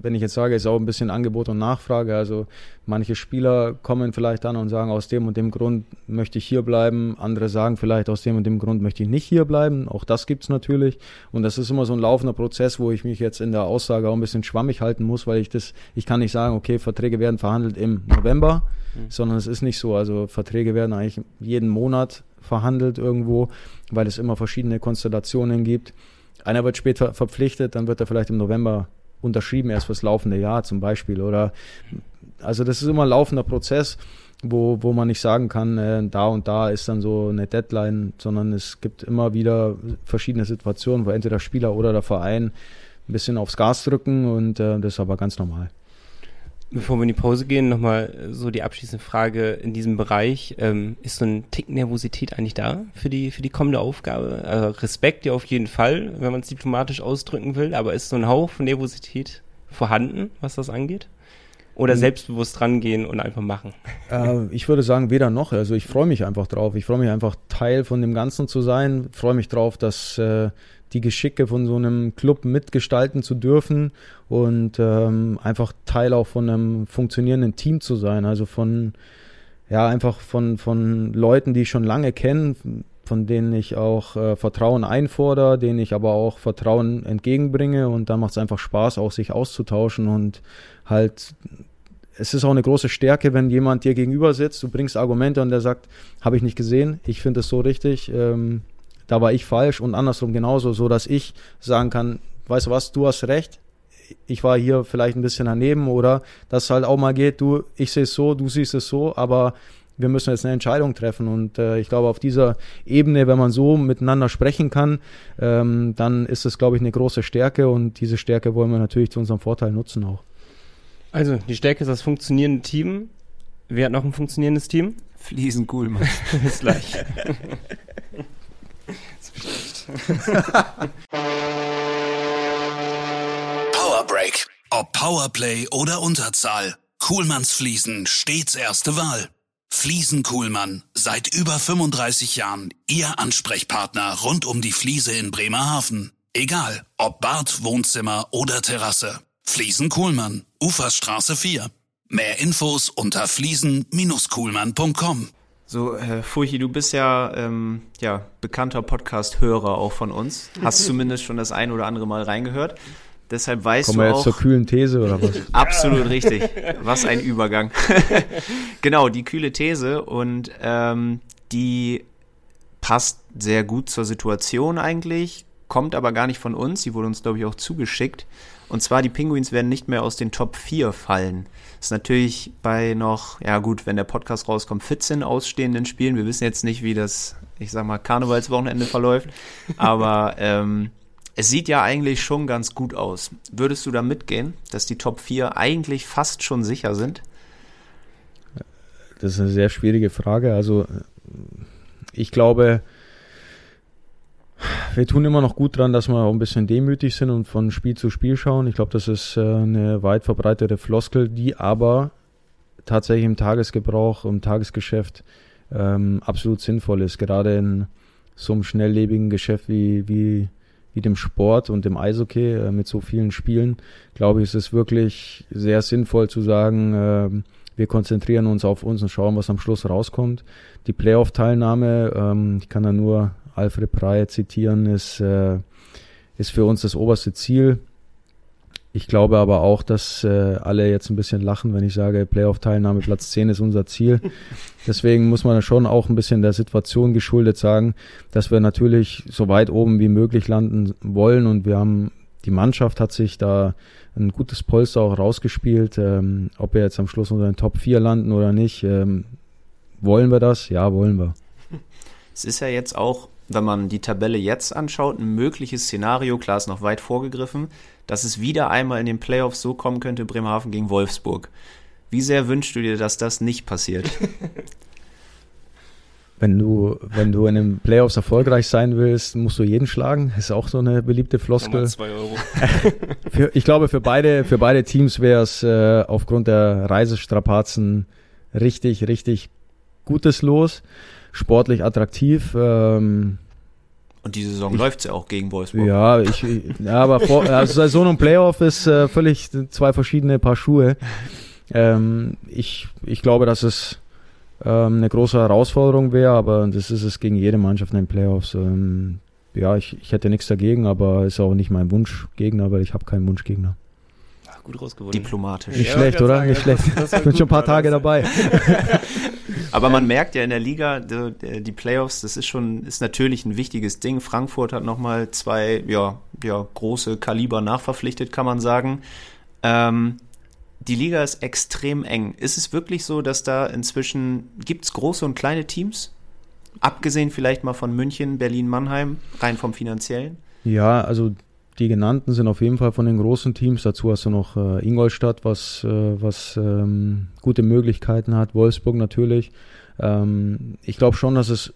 wenn ich jetzt sage, ist auch ein bisschen Angebot und Nachfrage. Also manche Spieler kommen vielleicht dann und sagen, aus dem und dem Grund möchte ich hier bleiben. Andere sagen vielleicht, aus dem und dem Grund möchte ich nicht hier bleiben. Auch das gibt es natürlich. Und das ist immer so ein laufender Prozess, wo ich mich jetzt in der Aussage auch ein bisschen schwammig halten muss, weil ich das, ich kann nicht sagen, okay, Verträge werden verhandelt im November, mhm. sondern es ist nicht so. Also Verträge werden eigentlich jeden Monat verhandelt irgendwo, weil es immer verschiedene Konstellationen gibt. Einer wird später verpflichtet, dann wird er vielleicht im November unterschrieben erst fürs laufende Jahr zum Beispiel. Oder also das ist immer ein laufender Prozess, wo, wo man nicht sagen kann, äh, da und da ist dann so eine Deadline, sondern es gibt immer wieder verschiedene Situationen, wo entweder der Spieler oder der Verein ein bisschen aufs Gas drücken und äh, das ist aber ganz normal. Bevor wir in die Pause gehen, nochmal so die abschließende Frage in diesem Bereich. Ähm, ist so ein Tick Nervosität eigentlich da für die, für die kommende Aufgabe? Also Respekt ja auf jeden Fall, wenn man es diplomatisch ausdrücken will, aber ist so ein Hauch von Nervosität vorhanden, was das angeht? Oder hm. selbstbewusst rangehen und einfach machen? Äh, ich würde sagen, weder noch. Also ich freue mich einfach drauf. Ich freue mich einfach, Teil von dem Ganzen zu sein. Freue mich drauf, dass äh, die Geschicke von so einem Club mitgestalten zu dürfen und ähm, einfach Teil auch von einem funktionierenden Team zu sein. Also von, ja, einfach von, von Leuten, die ich schon lange kenne, von denen ich auch äh, Vertrauen einfordere, denen ich aber auch Vertrauen entgegenbringe und dann macht es einfach Spaß, auch sich auszutauschen und halt es ist auch eine große Stärke, wenn jemand dir gegenüber sitzt, du bringst Argumente und der sagt, habe ich nicht gesehen, ich finde es so richtig, ähm, da war ich falsch und andersrum genauso, so dass ich sagen kann, weißt du was, du hast recht, ich war hier vielleicht ein bisschen daneben oder dass halt auch mal geht, du, ich sehe es so, du siehst es so, aber wir müssen jetzt eine Entscheidung treffen und äh, ich glaube auf dieser Ebene, wenn man so miteinander sprechen kann, ähm, dann ist es, glaube ich, eine große Stärke und diese Stärke wollen wir natürlich zu unserem Vorteil nutzen auch. Also die Stärke ist das funktionierende Team. Wer hat noch ein funktionierendes Team? Fliesen Kuhlmann. (laughs) Bis gleich. (laughs) (laughs) Powerbreak. Ob Powerplay oder Unterzahl. Kuhlmanns Fliesen stets erste Wahl. Fliesen Kuhlmann. Seit über 35 Jahren Ihr Ansprechpartner rund um die Fliese in Bremerhaven. Egal, ob Bad, Wohnzimmer oder Terrasse. Fliesen Kuhlmann. Uferstraße 4. Mehr Infos unter fliesen-kuhlmann.com. So, Herr Furchi, du bist ja, ähm, ja bekannter Podcast-Hörer auch von uns. Hast (laughs) zumindest schon das ein oder andere Mal reingehört. Deshalb weißt Kommen du wir jetzt auch, zur kühlen These oder was? (laughs) Absolut richtig. Was ein Übergang. (laughs) genau, die kühle These und ähm, die passt sehr gut zur Situation eigentlich, kommt aber gar nicht von uns. Die wurde uns, glaube ich, auch zugeschickt. Und zwar, die Penguins werden nicht mehr aus den Top 4 fallen. Das ist natürlich bei noch, ja gut, wenn der Podcast rauskommt, 14 ausstehenden Spielen. Wir wissen jetzt nicht, wie das, ich sag mal, Karnevalswochenende verläuft. Aber ähm, es sieht ja eigentlich schon ganz gut aus. Würdest du da mitgehen, dass die Top 4 eigentlich fast schon sicher sind? Das ist eine sehr schwierige Frage. Also ich glaube, wir tun immer noch gut dran, dass wir auch ein bisschen demütig sind und von Spiel zu Spiel schauen. Ich glaube, das ist äh, eine weit verbreitete Floskel, die aber tatsächlich im Tagesgebrauch, im Tagesgeschäft ähm, absolut sinnvoll ist. Gerade in so einem schnelllebigen Geschäft wie, wie, wie dem Sport und dem Eishockey äh, mit so vielen Spielen, glaube ich, ist es wirklich sehr sinnvoll zu sagen, äh, wir konzentrieren uns auf uns und schauen, was am Schluss rauskommt. Die Playoff-Teilnahme, ähm, ich kann da nur Alfred Preyer zitieren, ist, äh, ist für uns das oberste Ziel. Ich glaube aber auch, dass äh, alle jetzt ein bisschen lachen, wenn ich sage, Playoff-Teilnahme Platz 10 ist unser Ziel. (laughs) Deswegen muss man schon auch ein bisschen der Situation geschuldet sagen, dass wir natürlich so weit oben wie möglich landen wollen und wir haben, die Mannschaft hat sich da ein gutes Polster auch rausgespielt. Ähm, ob wir jetzt am Schluss unter den Top 4 landen oder nicht, ähm, wollen wir das? Ja, wollen wir. (laughs) Es ist ja jetzt auch, wenn man die Tabelle jetzt anschaut, ein mögliches Szenario, klar ist noch weit vorgegriffen, dass es wieder einmal in den Playoffs so kommen könnte, Bremerhaven gegen Wolfsburg. Wie sehr wünschst du dir, dass das nicht passiert? (laughs) wenn du, wenn du in den Playoffs erfolgreich sein willst, musst du jeden schlagen. Ist auch so eine beliebte Floskel. Zwei Euro. (laughs) für, ich glaube, für beide, für beide Teams wäre es äh, aufgrund der Reisestrapazen richtig, richtig gutes Los. Sportlich attraktiv. Ähm, und die Saison läuft ja auch gegen Wolfsburg. Ja, ich, ja aber vor, also Saison und Playoff ist äh, völlig zwei verschiedene Paar Schuhe. Ähm, ich, ich glaube, dass es ähm, eine große Herausforderung wäre, aber das ist es gegen jede Mannschaft in den Playoffs. Ähm, ja, ich, ich hätte nichts dagegen, aber ist auch nicht mein Wunschgegner, weil ich habe keinen Wunschgegner. Gut rausgewonnen. Diplomatisch. Nicht ja, schlecht, oder? Sagen, nicht schlecht. Ich (laughs) bin schon ein paar Tage dabei. (laughs) aber man merkt ja in der Liga, die, die, Playoffs, das ist schon, ist natürlich ein wichtiges Ding. Frankfurt hat nochmal zwei, ja, ja, große Kaliber nachverpflichtet, kann man sagen. Ähm, die Liga ist extrem eng. Ist es wirklich so, dass da inzwischen gibt es große und kleine Teams? Abgesehen vielleicht mal von München, Berlin, Mannheim, rein vom finanziellen? Ja, also die genannten sind auf jeden Fall von den großen Teams. Dazu hast du noch äh, Ingolstadt, was, äh, was ähm, gute Möglichkeiten hat, Wolfsburg natürlich. Ähm, ich glaube schon, dass es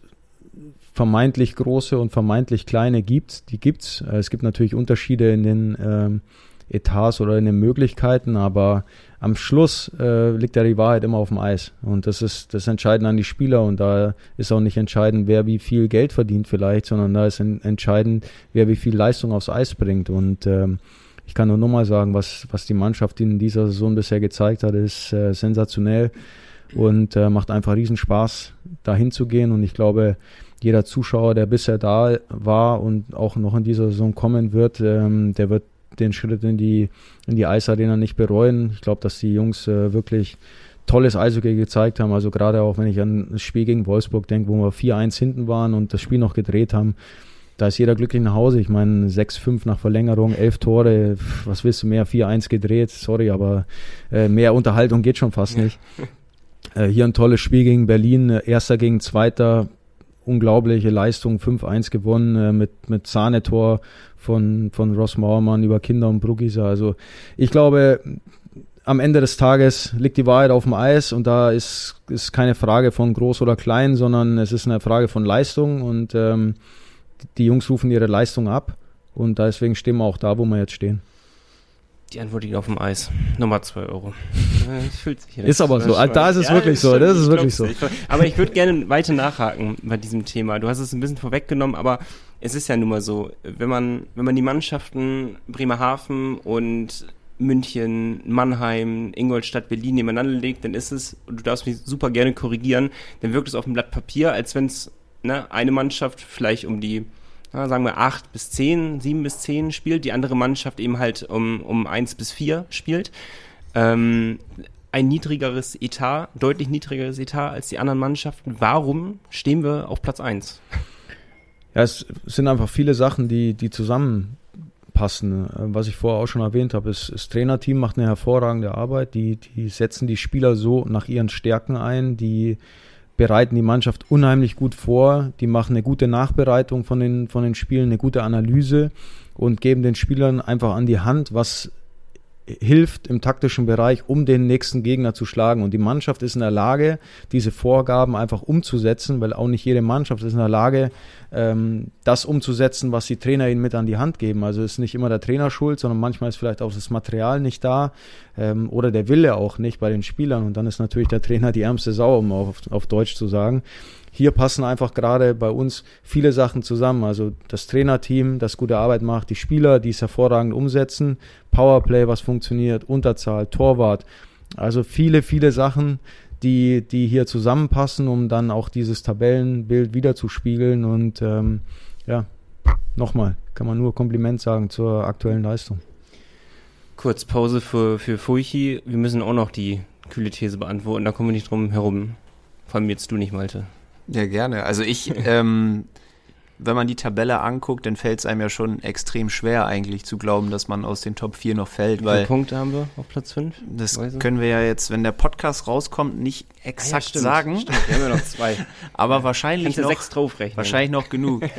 vermeintlich große und vermeintlich kleine gibt. Die gibt's. Äh, es gibt natürlich Unterschiede in den ähm, Etats oder in den Möglichkeiten, aber am Schluss äh, liegt ja die Wahrheit immer auf dem Eis. Und das ist das Entscheidende an die Spieler und da ist auch nicht entscheidend, wer wie viel Geld verdient vielleicht, sondern da ist entscheidend, wer wie viel Leistung aufs Eis bringt. Und ähm, ich kann nur nochmal sagen, was, was die Mannschaft in dieser Saison bisher gezeigt hat, ist äh, sensationell und äh, macht einfach riesen Spaß, da hinzugehen. Und ich glaube, jeder Zuschauer, der bisher da war und auch noch in dieser Saison kommen wird, ähm, der wird den Schritt in die, in die Eisarena nicht bereuen. Ich glaube, dass die Jungs äh, wirklich tolles Eishockey gezeigt haben. Also gerade auch, wenn ich an das Spiel gegen Wolfsburg denke, wo wir 4-1 hinten waren und das Spiel noch gedreht haben, da ist jeder glücklich nach Hause. Ich meine, 6-5 nach Verlängerung, 11 Tore, was willst du mehr, 4-1 gedreht, sorry, aber äh, mehr Unterhaltung geht schon fast nicht. Äh, hier ein tolles Spiel gegen Berlin, äh, erster gegen zweiter, unglaubliche Leistung, 5-1 gewonnen äh, mit, mit Sahnetor von, von Ross Mauermann über Kinder und Brugisa. Also ich glaube, am Ende des Tages liegt die Wahrheit auf dem Eis und da ist, ist keine Frage von groß oder klein, sondern es ist eine Frage von Leistung und ähm, die Jungs rufen ihre Leistung ab und deswegen stehen wir auch da, wo wir jetzt stehen. Die Antwort liegt auf dem Eis. Nummer 2 Euro. (laughs) ist aber so. Da ist es ja, wirklich so. Das ist wirklich so. Aber ich würde gerne weiter nachhaken bei diesem Thema. Du hast es ein bisschen vorweggenommen, aber es ist ja nun mal so, wenn man, wenn man die Mannschaften Bremerhaven und München, Mannheim, Ingolstadt, Berlin nebeneinander legt, dann ist es, und du darfst mich super gerne korrigieren, dann wirkt es auf dem Blatt Papier, als wenn es ne, eine Mannschaft vielleicht um die ja, sagen wir acht bis zehn, sieben bis zehn spielt, die andere Mannschaft eben halt um, um eins bis vier spielt. Ähm, ein niedrigeres Etat, deutlich niedrigeres Etat als die anderen Mannschaften. Warum stehen wir auf Platz eins? Ja, es sind einfach viele Sachen, die, die zusammenpassen. Was ich vorher auch schon erwähnt habe, ist, das Trainerteam macht eine hervorragende Arbeit. Die, die setzen die Spieler so nach ihren Stärken ein, die bereiten die Mannschaft unheimlich gut vor, die machen eine gute Nachbereitung von den, von den Spielen, eine gute Analyse und geben den Spielern einfach an die Hand, was hilft im taktischen Bereich, um den nächsten Gegner zu schlagen. Und die Mannschaft ist in der Lage, diese Vorgaben einfach umzusetzen, weil auch nicht jede Mannschaft ist in der Lage, ähm, das umzusetzen, was die Trainer ihnen mit an die Hand geben. Also ist nicht immer der Trainer schuld, sondern manchmal ist vielleicht auch das Material nicht da ähm, oder der Wille auch nicht bei den Spielern. Und dann ist natürlich der Trainer die ärmste Sau, um auf, auf Deutsch zu sagen hier passen einfach gerade bei uns viele Sachen zusammen. Also das Trainerteam, das gute Arbeit macht, die Spieler, die es hervorragend umsetzen, Powerplay, was funktioniert, Unterzahl, Torwart. Also viele, viele Sachen, die, die hier zusammenpassen, um dann auch dieses Tabellenbild wiederzuspiegeln. Und ähm, ja, nochmal, kann man nur Kompliment sagen zur aktuellen Leistung. Kurz Pause für, für Furchi. Wir müssen auch noch die kühle These beantworten. Da kommen wir nicht drum herum. Vor allem jetzt du nicht, Malte. Ja, gerne. Also ich, ähm, wenn man die Tabelle anguckt, dann fällt es einem ja schon extrem schwer eigentlich zu glauben, dass man aus den Top 4 noch fällt. Wie viele Punkte haben wir auf Platz 5? Das können wir ja jetzt, wenn der Podcast rauskommt, nicht exakt ah, ja, stimmt, sagen. Stimmt. Wir haben ja noch zwei. (laughs) Aber wahrscheinlich Kannst du noch, sechs draufrechnen. wahrscheinlich noch genug. (laughs)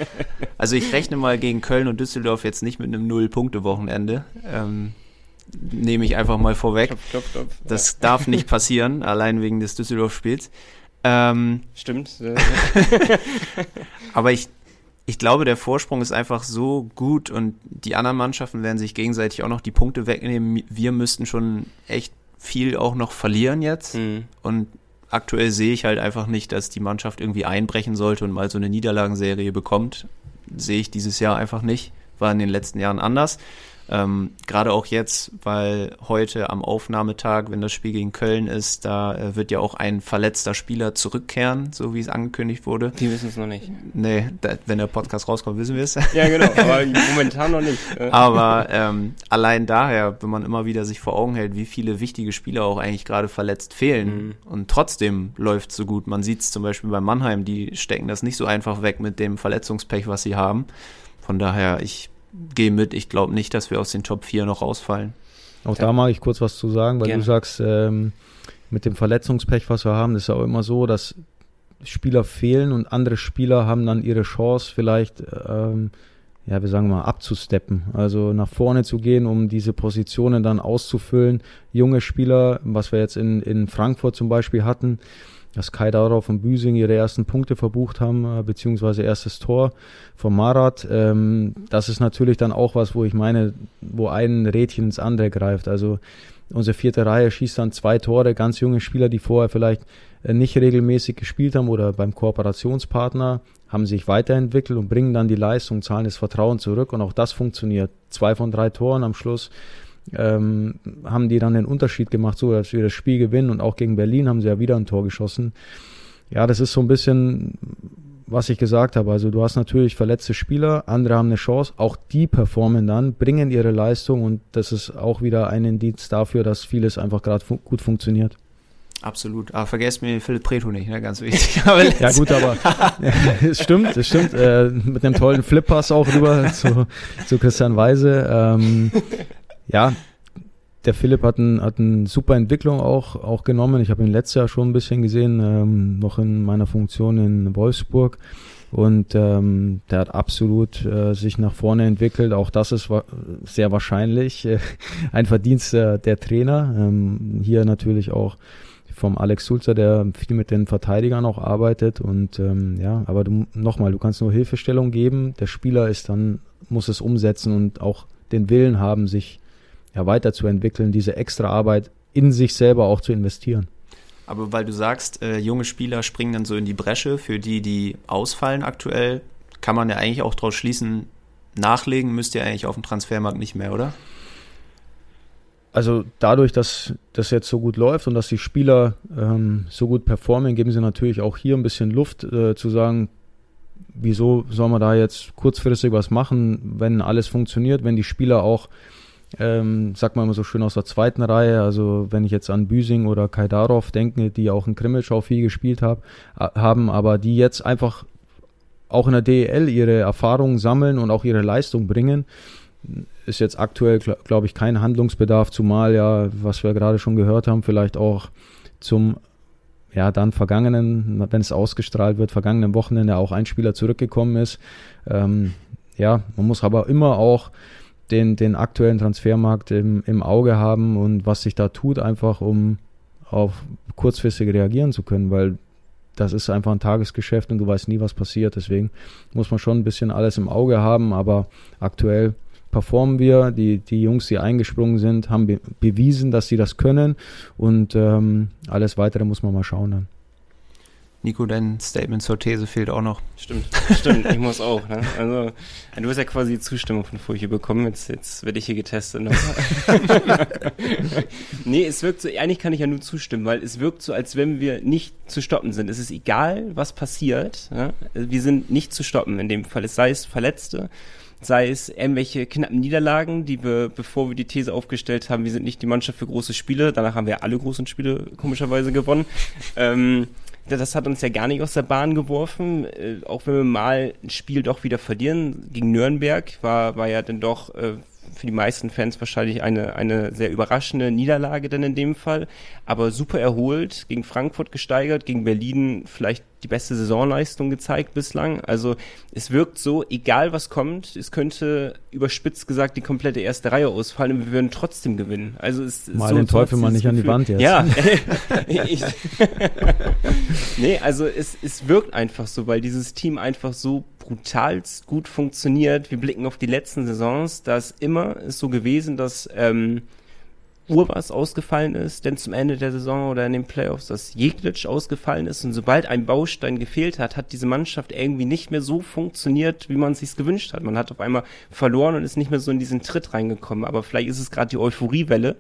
Also ich rechne mal gegen Köln und Düsseldorf jetzt nicht mit einem Null-Punkte-Wochenende. Ähm, nehme ich einfach mal vorweg. Klopf, klopf, klopf. Das ja. darf nicht (laughs) passieren, allein wegen des Düsseldorf-Spiels. Ähm, Stimmt. aber ich, ich glaube, der Vorsprung ist einfach so gut und die anderen Mannschaften werden sich gegenseitig auch noch die Punkte wegnehmen. Wir müssten schon echt viel auch noch verlieren jetzt. Mhm. Und aktuell sehe ich halt einfach nicht, dass die Mannschaft irgendwie einbrechen sollte und mal so eine Niederlagenserie bekommt. Sehe ich dieses Jahr einfach nicht. War in den letzten Jahren anders. Ähm, Gerade auch jetzt, weil heute am Aufnahmetag, wenn das Spiel gegen Köln ist, da äh, wird ja auch ein verletzter Spieler zurückkehren, so wie es angekündigt wurde. Die wissen es noch nicht. Nee, da, wenn der Podcast rauskommt, wissen wir es. Ja, genau, (laughs) aber momentan noch nicht. aber ähm, allein daher, wenn man immer wieder sich vor Augen hält, wie viele wichtige Spieler auch eigentlich gerade verletzt fehlen Mhm. und trotzdem läuft so gut. Man sieht es zum Beispiel bei Mannheim, die stecken das nicht so einfach weg mit dem Verletzungspech, was sie haben. Von daher, ich gehe mit. Ich glaube nicht, dass wir aus den Top 4 noch rausfallen. Auch da mag ich kurz was zu sagen, weil Gerne. du sagst, ähm, mit dem Verletzungspech, was wir haben, ist ja auch immer so, dass Spieler fehlen und andere Spieler haben dann ihre Chance, vielleicht, ähm, ja, wir sagen mal, abzusteppen. Also nach vorne zu gehen, um diese Positionen dann auszufüllen. Junge Spieler, was wir jetzt in, in Frankfurt zum Beispiel hatten, dass Kai Darauf und Büsing ihre ersten Punkte verbucht haben, äh, beziehungsweise erstes Tor vom Marat. Ähm, das ist natürlich dann auch was, wo ich meine, wo ein Rädchen ins andere greift. Also unsere vierte Reihe schießt dann zwei Tore, ganz junge Spieler, die vorher vielleicht äh, nicht regelmäßig gespielt haben oder beim Kooperationspartner, haben sich weiterentwickelt und bringen dann die Leistung, zahlen das Vertrauen zurück und auch das funktioniert. Zwei von drei Toren am Schluss ähm, haben die dann den Unterschied gemacht, so dass wir das Spiel gewinnen und auch gegen Berlin haben sie ja wieder ein Tor geschossen. Ja, das ist so ein bisschen, was ich gesagt habe. Also du hast natürlich verletzte Spieler, andere haben eine Chance, auch die performen dann, bringen ihre Leistung und das ist auch wieder ein Indiz dafür, dass vieles einfach gerade fu gut funktioniert. Absolut. Aber vergesst mir Philipp Preto nicht, ne? ganz wichtig. (laughs) Ja gut, aber (laughs) es stimmt, es stimmt. Äh, mit einem tollen Flip-Pass auch rüber zu, zu Christian Weise. Ähm, ja, der Philipp hat, ein, hat eine super Entwicklung auch, auch genommen. Ich habe ihn letztes Jahr schon ein bisschen gesehen, ähm, noch in meiner Funktion in Wolfsburg. Und ähm, der hat absolut äh, sich nach vorne entwickelt. Auch das ist wa sehr wahrscheinlich äh, (laughs) ein Verdienst der, der Trainer. Ähm, hier natürlich auch vom Alex Sulzer, der viel mit den Verteidigern auch arbeitet. Und ähm, ja, aber du nochmal, du kannst nur Hilfestellung geben. Der Spieler ist dann, muss es umsetzen und auch den Willen haben, sich ja, weiterzuentwickeln, diese extra Arbeit in sich selber auch zu investieren. Aber weil du sagst, äh, junge Spieler springen dann so in die Bresche, für die, die ausfallen aktuell, kann man ja eigentlich auch daraus schließen, nachlegen müsst ihr eigentlich auf dem Transfermarkt nicht mehr, oder? Also dadurch, dass das jetzt so gut läuft und dass die Spieler ähm, so gut performen, geben sie natürlich auch hier ein bisschen Luft äh, zu sagen, wieso soll man da jetzt kurzfristig was machen, wenn alles funktioniert, wenn die Spieler auch ähm, sagt man immer so schön aus der zweiten Reihe, also wenn ich jetzt an Büsing oder Kaidarov denke, die auch in Krimmelschau viel gespielt hab, haben, aber die jetzt einfach auch in der DEL ihre Erfahrungen sammeln und auch ihre Leistung bringen, ist jetzt aktuell, glaube glaub ich, kein Handlungsbedarf, zumal ja, was wir gerade schon gehört haben, vielleicht auch zum ja, dann vergangenen, wenn es ausgestrahlt wird, vergangenen Wochenende auch ein Spieler zurückgekommen ist. Ähm, ja, man muss aber immer auch den, den aktuellen Transfermarkt im, im Auge haben und was sich da tut, einfach um auf kurzfristig reagieren zu können, weil das ist einfach ein Tagesgeschäft und du weißt nie, was passiert. Deswegen muss man schon ein bisschen alles im Auge haben, aber aktuell performen wir. Die, die Jungs, die eingesprungen sind, haben be bewiesen, dass sie das können und ähm, alles weitere muss man mal schauen dann. Nico, dein Statement zur These fehlt auch noch. Stimmt, stimmt, ich muss auch. Ne? Also, du hast ja quasi die Zustimmung von Furche bekommen, jetzt, jetzt werde ich hier getestet. Ne? (laughs) nee, es wirkt so, eigentlich kann ich ja nur zustimmen, weil es wirkt so, als wenn wir nicht zu stoppen sind. Es ist egal, was passiert, ja? wir sind nicht zu stoppen in dem Fall, es sei es Verletzte, sei es irgendwelche knappen Niederlagen, die wir, bevor wir die These aufgestellt haben, wir sind nicht die Mannschaft für große Spiele, danach haben wir alle großen Spiele komischerweise gewonnen. ähm, das hat uns ja gar nicht aus der Bahn geworfen, äh, auch wenn wir mal ein Spiel doch wieder verlieren. Gegen Nürnberg war, war ja dann doch äh, für die meisten Fans wahrscheinlich eine, eine sehr überraschende Niederlage dann in dem Fall, aber super erholt, gegen Frankfurt gesteigert, gegen Berlin vielleicht die beste Saisonleistung gezeigt bislang. Also es wirkt so, egal was kommt, es könnte überspitzt gesagt die komplette erste Reihe ausfallen und wir würden trotzdem gewinnen. Also es mal so, den Teufel mal nicht an die Wand jetzt. Ja. (laughs) ich, (laughs) nee, also es, es wirkt einfach so, weil dieses Team einfach so brutalst gut funktioniert. Wir blicken auf die letzten Saisons, da ist immer ist so gewesen, dass ähm, Urbas ausgefallen ist, denn zum Ende der Saison oder in den Playoffs, dass Jeglitsch ausgefallen ist und sobald ein Baustein gefehlt hat, hat diese Mannschaft irgendwie nicht mehr so funktioniert, wie man es sich gewünscht hat. Man hat auf einmal verloren und ist nicht mehr so in diesen Tritt reingekommen. Aber vielleicht ist es gerade die Euphoriewelle,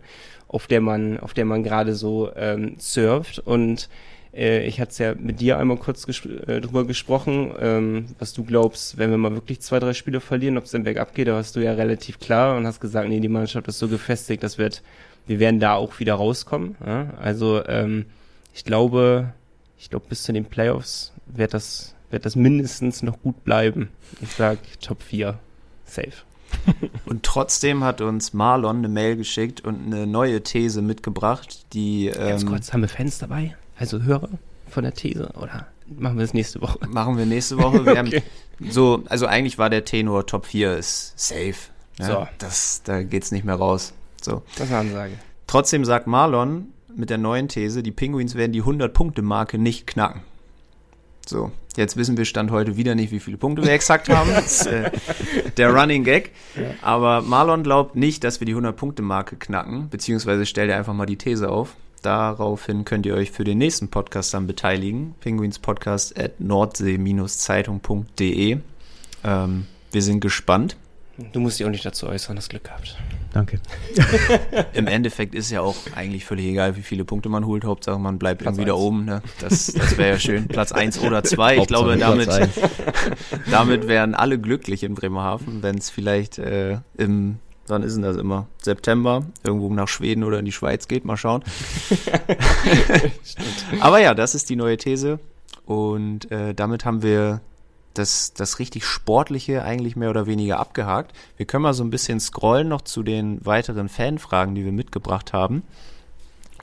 auf der man, auf der man gerade so ähm, surft und äh, ich hatte es ja mit dir einmal kurz ges äh, drüber gesprochen, ähm, was du glaubst, wenn wir mal wirklich zwei, drei Spiele verlieren, ob es dann bergab geht, da warst du ja relativ klar und hast gesagt, nee, die Mannschaft ist so gefestigt, das wird wir werden da auch wieder rauskommen. Ja? Also ähm, ich glaube, ich glaube bis zu den Playoffs wird das, wird das mindestens noch gut bleiben. Ich sag Top 4. Safe. (laughs) Und trotzdem hat uns Marlon eine Mail geschickt und eine neue These mitgebracht, die. Ganz ähm, kurz, haben wir Fans dabei? Also Hörer von der These oder machen wir das nächste Woche? Machen wir nächste Woche. Wir (laughs) okay. haben so, also eigentlich war der Tenor Top 4 ist safe. Ja? So. Das, da geht's nicht mehr raus. So. Das ist eine Ansage. Trotzdem sagt Marlon mit der neuen These, die Penguins werden die 100-Punkte-Marke nicht knacken. So, jetzt wissen wir Stand heute wieder nicht, wie viele Punkte wir exakt haben. (laughs) Das ist äh, der Running Gag. Aber Marlon glaubt nicht, dass wir die 100-Punkte-Marke knacken, beziehungsweise stellt er einfach mal die These auf. Daraufhin könnt ihr euch für den nächsten Podcast dann beteiligen. Penguins Podcast at nordsee-zeitung.de. Ähm, wir sind gespannt. Du musst dich auch nicht dazu äußern, hast Glück gehabt. Danke. (laughs) Im Endeffekt ist ja auch eigentlich völlig egal, wie viele Punkte man holt. Hauptsache, man bleibt Platz irgendwie eins. da oben. Ne? Das, das wäre ja schön. Platz 1 oder 2. Ich glaube, damit, (laughs) damit wären alle glücklich in Bremerhaven, wenn es vielleicht äh, im, wann ist denn das immer? September, irgendwo nach Schweden oder in die Schweiz geht. Mal schauen. (laughs) Aber ja, das ist die neue These. Und äh, damit haben wir das, das richtig Sportliche eigentlich mehr oder weniger abgehakt. Wir können mal so ein bisschen scrollen noch zu den weiteren Fanfragen, die wir mitgebracht haben.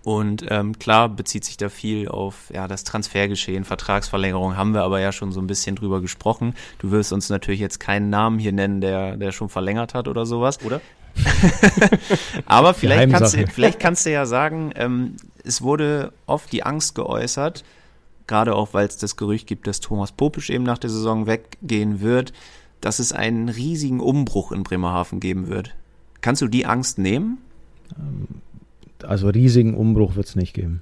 Und ähm, klar bezieht sich da viel auf ja, das Transfergeschehen, Vertragsverlängerung, haben wir aber ja schon so ein bisschen drüber gesprochen. Du wirst uns natürlich jetzt keinen Namen hier nennen, der, der schon verlängert hat oder sowas. Oder? (laughs) aber vielleicht kannst, du, vielleicht kannst du ja sagen, ähm, es wurde oft die Angst geäußert, gerade auch weil es das Gerücht gibt, dass Thomas Popisch eben nach der Saison weggehen wird, dass es einen riesigen Umbruch in Bremerhaven geben wird. Kannst du die Angst nehmen? Ähm, also riesigen Umbruch wird es nicht geben.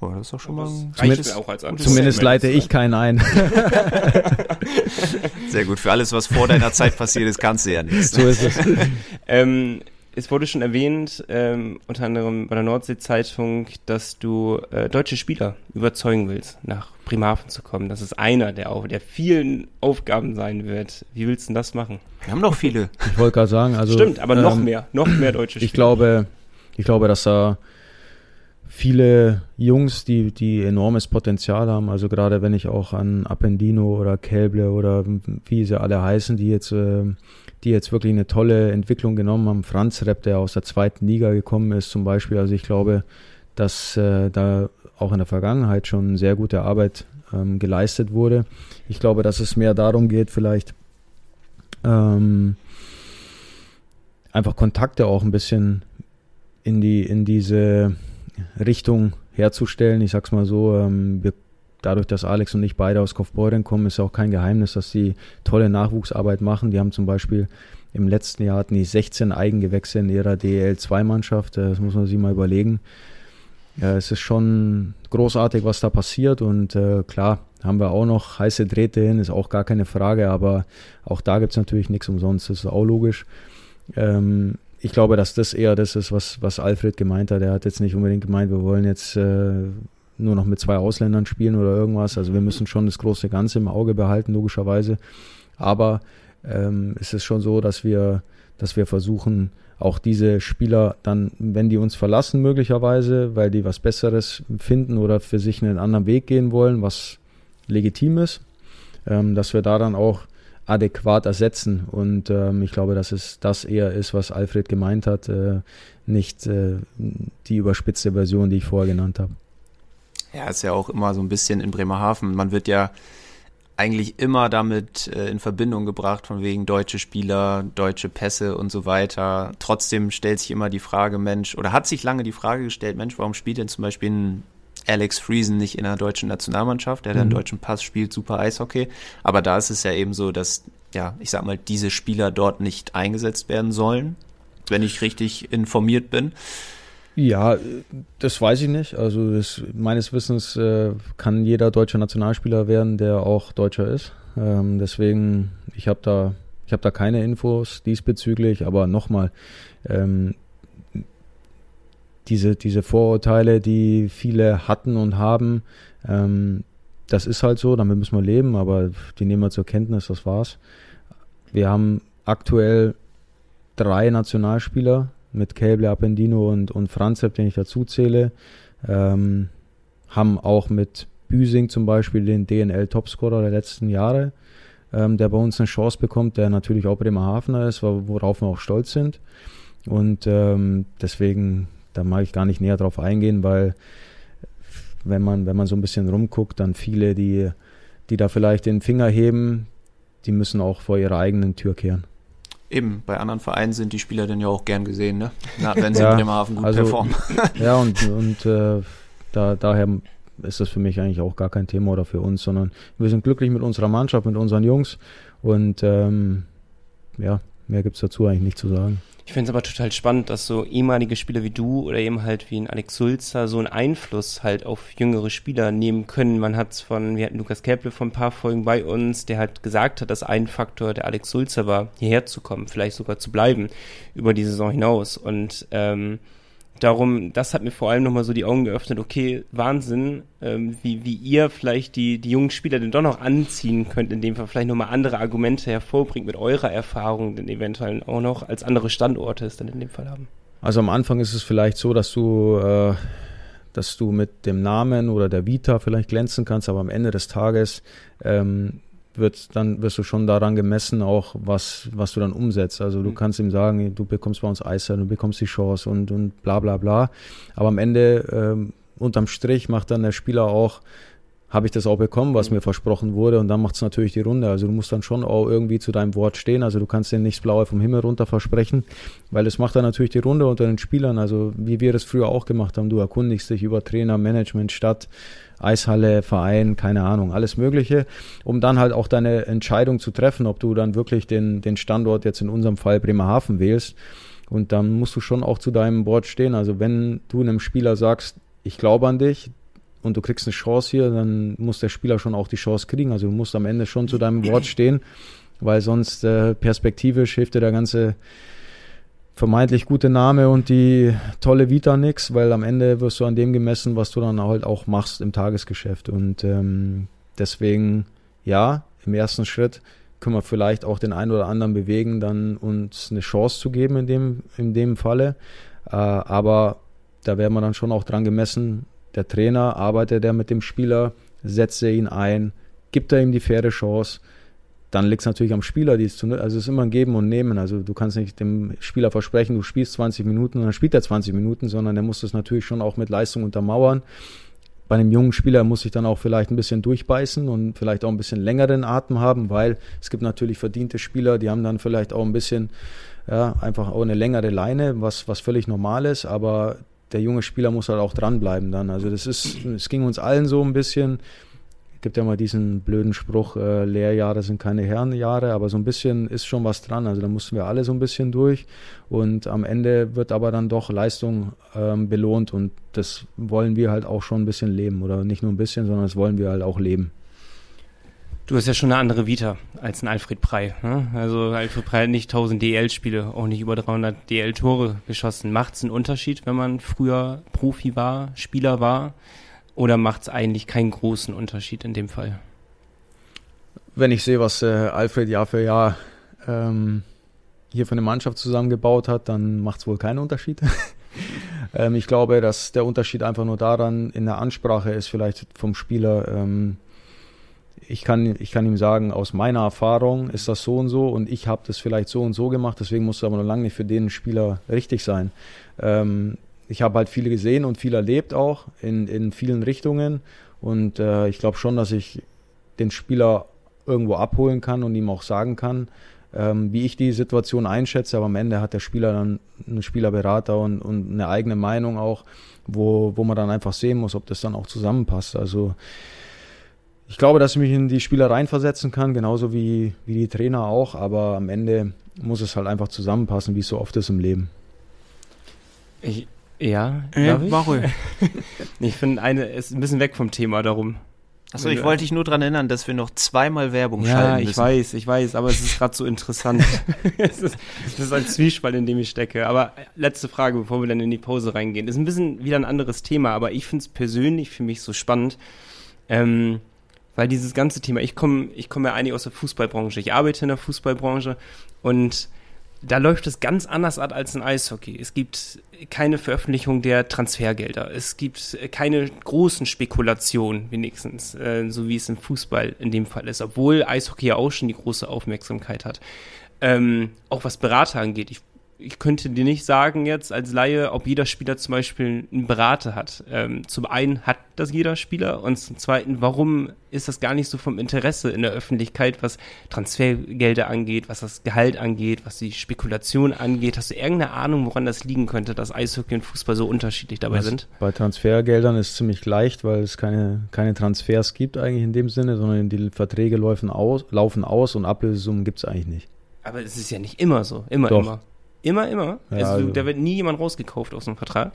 Oh, das ist doch schon mal zumindest, auch als zumindest leite ich keinen ein. (laughs) Sehr gut. Für alles, was vor deiner Zeit passiert ist, kannst du ja nichts. So ist es. (laughs) ähm, es wurde schon erwähnt, ähm, unter anderem bei der Nordsee-Zeitung, dass du äh, deutsche Spieler überzeugen willst, nach Bremerhaven zu kommen. Das ist einer der, der vielen Aufgaben sein wird. Wie willst du denn das machen? Wir haben noch viele. Ich wollte gerade sagen, also. Stimmt, aber ähm, noch mehr, noch mehr deutsche Spieler. Ich glaube, ich glaube, dass da viele Jungs, die, die enormes Potenzial haben, also gerade wenn ich auch an Appendino oder Kälble oder wie sie alle heißen, die jetzt äh, die jetzt wirklich eine tolle Entwicklung genommen haben. Franz Repp, der aus der zweiten Liga gekommen ist zum Beispiel. Also ich glaube, dass äh, da auch in der Vergangenheit schon sehr gute Arbeit ähm, geleistet wurde. Ich glaube, dass es mehr darum geht, vielleicht ähm, einfach Kontakte auch ein bisschen in die in diese Richtung herzustellen. Ich sag's mal so, ähm, wir dadurch, dass Alex und ich beide aus Kaufbeuren kommen, ist auch kein Geheimnis, dass sie tolle Nachwuchsarbeit machen. Die haben zum Beispiel im letzten Jahr hatten die 16 Eigengewächse in ihrer DL2-Mannschaft. Das muss man sich mal überlegen. ja, es ist schon großartig, was da passiert und äh, klar, haben wir auch noch heiße Drähte hin, ist auch gar keine Frage, aber auch da gibt es natürlich nichts umsonst, das ist auch logisch. Ähm, ich glaube, dass das eher das ist, was, was Alfred gemeint hat. Er hat jetzt nicht unbedingt gemeint, wir wollen jetzt äh, nur noch mit zwei Ausländern spielen oder irgendwas. Also wir müssen schon das große Ganze im Auge behalten, logischerweise. Aber ähm, es ist schon so, dass wir, dass wir versuchen, auch diese Spieler dann, wenn die uns verlassen möglicherweise, weil die was Besseres finden oder für sich einen anderen Weg gehen wollen, was legitim ist, ähm, dass wir da dann auch adäquat ersetzen. Und ähm, ich glaube, dass es das eher ist, was Alfred gemeint hat, äh, nicht äh, die überspitzte Version, die ich vorher genannt habe. Ja, ist ja auch immer so ein bisschen in Bremerhaven. Man wird ja eigentlich immer damit äh, in Verbindung gebracht, von wegen deutsche Spieler, deutsche Pässe und so weiter. Trotzdem stellt sich immer die Frage, Mensch, oder hat sich lange die Frage gestellt, Mensch, warum spielt denn zum Beispiel ein Alex Friesen nicht in der deutschen Nationalmannschaft? Der hat mhm. einen deutschen Pass, spielt super Eishockey. Aber da ist es ja eben so, dass, ja, ich sag mal, diese Spieler dort nicht eingesetzt werden sollen, wenn ich richtig informiert bin. Ja, das weiß ich nicht. Also das, meines Wissens äh, kann jeder deutsche Nationalspieler werden, der auch Deutscher ist. Ähm, deswegen, ich habe da, ich habe da keine Infos diesbezüglich. Aber nochmal, ähm, diese diese Vorurteile, die viele hatten und haben, ähm, das ist halt so. Damit müssen wir leben. Aber die nehmen wir zur Kenntnis. Das war's. Wir haben aktuell drei Nationalspieler mit Cable, Appendino und, und Franzep, den ich dazu zähle. Ähm, haben auch mit Büsing zum Beispiel den DNL-Topscorer der letzten Jahre, ähm, der bei uns eine Chance bekommt, der natürlich auch Bremerhavener ist, worauf wir auch stolz sind. Und ähm, deswegen, da mag ich gar nicht näher drauf eingehen, weil wenn man, wenn man so ein bisschen rumguckt, dann viele, die, die da vielleicht den Finger heben, die müssen auch vor ihrer eigenen Tür kehren. Eben, bei anderen Vereinen sind die Spieler dann ja auch gern gesehen, ne? Na, (laughs) wenn sie ja, in Bremerhaven gut also, performen. (laughs) ja, und, und äh, da, daher ist das für mich eigentlich auch gar kein Thema oder für uns, sondern wir sind glücklich mit unserer Mannschaft, mit unseren Jungs und ähm, ja, mehr gibt es dazu eigentlich nicht zu sagen. Ich finde es aber total spannend, dass so ehemalige Spieler wie du oder eben halt wie ein Alex Sulzer so einen Einfluss halt auf jüngere Spieler nehmen können. Man hat es von, wir hatten Lukas Käble vor ein paar Folgen bei uns, der halt gesagt hat, dass ein Faktor der Alex Sulzer war, hierher zu kommen, vielleicht sogar zu bleiben über die Saison hinaus. Und ähm, darum, das hat mir vor allem nochmal so die Augen geöffnet, okay, Wahnsinn, ähm, wie, wie ihr vielleicht die, die jungen Spieler denn doch noch anziehen könnt, indem ihr vielleicht nochmal andere Argumente hervorbringt mit eurer Erfahrung, denn eventuell auch noch als andere Standorte es dann in dem Fall haben. Also am Anfang ist es vielleicht so, dass du, äh, dass du mit dem Namen oder der Vita vielleicht glänzen kannst, aber am Ende des Tages ähm, wird dann wirst du schon daran gemessen, auch was, was du dann umsetzt. Also du mhm. kannst ihm sagen, du bekommst bei uns Eiszeit, du bekommst die Chance und, und bla bla bla. Aber am Ende, ähm, unterm Strich, macht dann der Spieler auch, habe ich das auch bekommen, was mhm. mir versprochen wurde und dann macht es natürlich die Runde. Also du musst dann schon auch irgendwie zu deinem Wort stehen. Also du kannst dir nichts Blaue vom Himmel runter versprechen, weil es macht dann natürlich die Runde unter den Spielern. Also wie wir das früher auch gemacht haben, du erkundigst dich über Trainer, Management, Stadt, Eishalle, Verein, keine Ahnung, alles Mögliche, um dann halt auch deine Entscheidung zu treffen, ob du dann wirklich den, den Standort jetzt in unserem Fall Bremerhaven wählst. Und dann musst du schon auch zu deinem Board stehen. Also wenn du einem Spieler sagst, ich glaube an dich und du kriegst eine Chance hier, dann muss der Spieler schon auch die Chance kriegen. Also du musst am Ende schon zu deinem Wort stehen, weil sonst äh, perspektivisch hilft dir der ganze vermeintlich gute Name und die tolle Vita nix, weil am Ende wirst du an dem gemessen, was du dann halt auch machst im Tagesgeschäft. Und ähm, deswegen, ja, im ersten Schritt können wir vielleicht auch den einen oder anderen bewegen, dann uns eine Chance zu geben in dem, in dem Falle. Äh, aber da werden wir dann schon auch dran gemessen, der Trainer, arbeitet er mit dem Spieler, setzt er ihn ein, gibt er ihm die faire Chance dann liegt es natürlich am Spieler, die es zu, also es ist immer ein Geben und Nehmen. Also du kannst nicht dem Spieler versprechen, du spielst 20 Minuten und dann spielt er 20 Minuten, sondern er muss das natürlich schon auch mit Leistung untermauern. Bei einem jungen Spieler muss ich dann auch vielleicht ein bisschen durchbeißen und vielleicht auch ein bisschen länger den Atem haben, weil es gibt natürlich verdiente Spieler, die haben dann vielleicht auch ein bisschen, ja, einfach auch eine längere Leine, was, was völlig normal ist, aber der junge Spieler muss halt auch dranbleiben dann. Also das ist, es ging uns allen so ein bisschen gibt ja mal diesen blöden Spruch, äh, Lehrjahre sind keine Herrenjahre, aber so ein bisschen ist schon was dran. Also da mussten wir alle so ein bisschen durch und am Ende wird aber dann doch Leistung ähm, belohnt und das wollen wir halt auch schon ein bisschen leben oder nicht nur ein bisschen, sondern das wollen wir halt auch leben. Du hast ja schon eine andere Vita als ein Alfred Prey. Ne? Also Alfred Prey hat nicht 1000 DL-Spiele, auch nicht über 300 DL-Tore geschossen. Macht es einen Unterschied, wenn man früher Profi war, Spieler war? Oder macht es eigentlich keinen großen Unterschied in dem Fall? Wenn ich sehe, was äh, Alfred Jahr für Jahr ähm, hier für eine Mannschaft zusammengebaut hat, dann macht es wohl keinen Unterschied. (laughs) ähm, ich glaube, dass der Unterschied einfach nur daran in der Ansprache ist, vielleicht vom Spieler. Ähm, ich kann, ich kann ihm sagen, aus meiner Erfahrung ist das so und so und ich habe das vielleicht so und so gemacht, deswegen muss es aber noch lange nicht für den Spieler richtig sein. Ähm, ich habe halt viele gesehen und viel erlebt auch in, in vielen Richtungen und äh, ich glaube schon, dass ich den Spieler irgendwo abholen kann und ihm auch sagen kann, ähm, wie ich die Situation einschätze, aber am Ende hat der Spieler dann einen Spielerberater und, und eine eigene Meinung auch, wo, wo man dann einfach sehen muss, ob das dann auch zusammenpasst. Also ich glaube, dass ich mich in die Spieler reinversetzen kann, genauso wie, wie die Trainer auch, aber am Ende muss es halt einfach zusammenpassen, wie es so oft ist im Leben. Ich, ja, Ja, warum? ich (laughs) finde eine ist ein bisschen weg vom Thema darum. Achso, ich wollte dich nur daran erinnern, dass wir noch zweimal Werbung Ja, schalten ich müssen. weiß, ich weiß, aber es ist gerade so interessant. (laughs) es, ist, es ist ein Zwiespalt, in dem ich stecke. Aber letzte Frage, bevor wir dann in die Pause reingehen. Ist ein bisschen wieder ein anderes Thema, aber ich finde es persönlich für mich so spannend, ähm, weil dieses ganze Thema, ich komme ich komme ja eigentlich aus der Fußballbranche, ich arbeite in der Fußballbranche und da läuft es ganz anders ab als in Eishockey. Es gibt keine Veröffentlichung der Transfergelder. Es gibt keine großen Spekulationen, wenigstens, äh, so wie es im Fußball in dem Fall ist, obwohl Eishockey ja auch schon die große Aufmerksamkeit hat. Ähm, auch was Berater angeht. Ich, ich könnte dir nicht sagen jetzt als Laie, ob jeder Spieler zum Beispiel einen Berater hat. Ähm, zum einen hat das jeder Spieler und zum zweiten, warum ist das gar nicht so vom Interesse in der Öffentlichkeit, was Transfergelder angeht, was das Gehalt angeht, was die Spekulation angeht? Hast du irgendeine Ahnung, woran das liegen könnte, dass Eishockey und Fußball so unterschiedlich dabei Was sind? Bei Transfergeldern ist es ziemlich leicht, weil es keine, keine Transfers gibt eigentlich in dem Sinne, sondern die Verträge laufen aus, laufen aus und Ablösesummen gibt es eigentlich nicht. Aber es ist ja nicht immer so. Immer, Doch. immer. Immer, immer. Ja, also, also- da wird nie jemand rausgekauft aus einem Vertrag.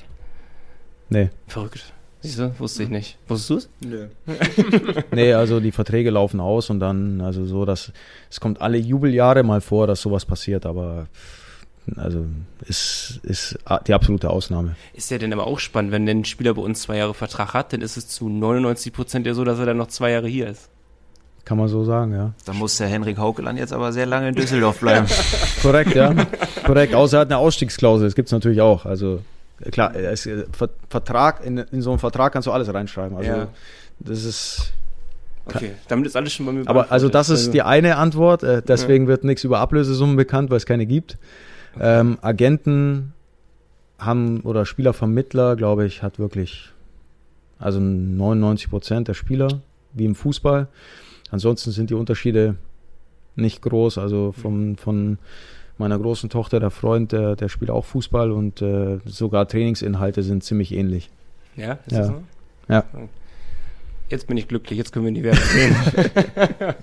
Nee. Verrückt. Siehst du? Wusste ich nicht. Wusstest du es? Nö. (laughs) Nee, also die Verträge laufen aus und dann, also so, dass es kommt alle Jubeljahre mal vor, dass sowas passiert, aber also ist, ist die absolute Ausnahme. Ist ja dann aber auch spannend, wenn ein Spieler bei uns zwei Jahre Vertrag hat, dann ist es zu 99 Prozent ja so, dass er dann noch zwei Jahre hier ist. Kann man so sagen, ja. Da muss der Henrik Haukeland jetzt aber sehr lange in Düsseldorf bleiben. (laughs) Korrekt, ja. Korrekt. Außer er hat eine Ausstiegsklausel, das gibt's natürlich auch. Also klar, es, äh, Ver- Vertrag, in, in so einen Vertrag kannst du alles reinschreiben. Also Ja. das ist. Okay, damit ist alles schon bei mir Aber also das ist die eine Antwort. Äh, deswegen Ja. wird nichts über Ablösesummen bekannt, weil es keine gibt. Ähm, Agenten haben oder Spielervermittler, glaube ich, hat wirklich also 99 Prozent der Spieler wie im Fußball. Ansonsten sind die Unterschiede nicht groß. Also von, von meiner großen Tochter, der Freund, der, der spielt auch Fußball und äh, sogar Trainingsinhalte sind ziemlich ähnlich. Ja, ist Ja. das so? Ja. Jetzt bin ich glücklich, jetzt können wir in die Werbung gehen. (laughs)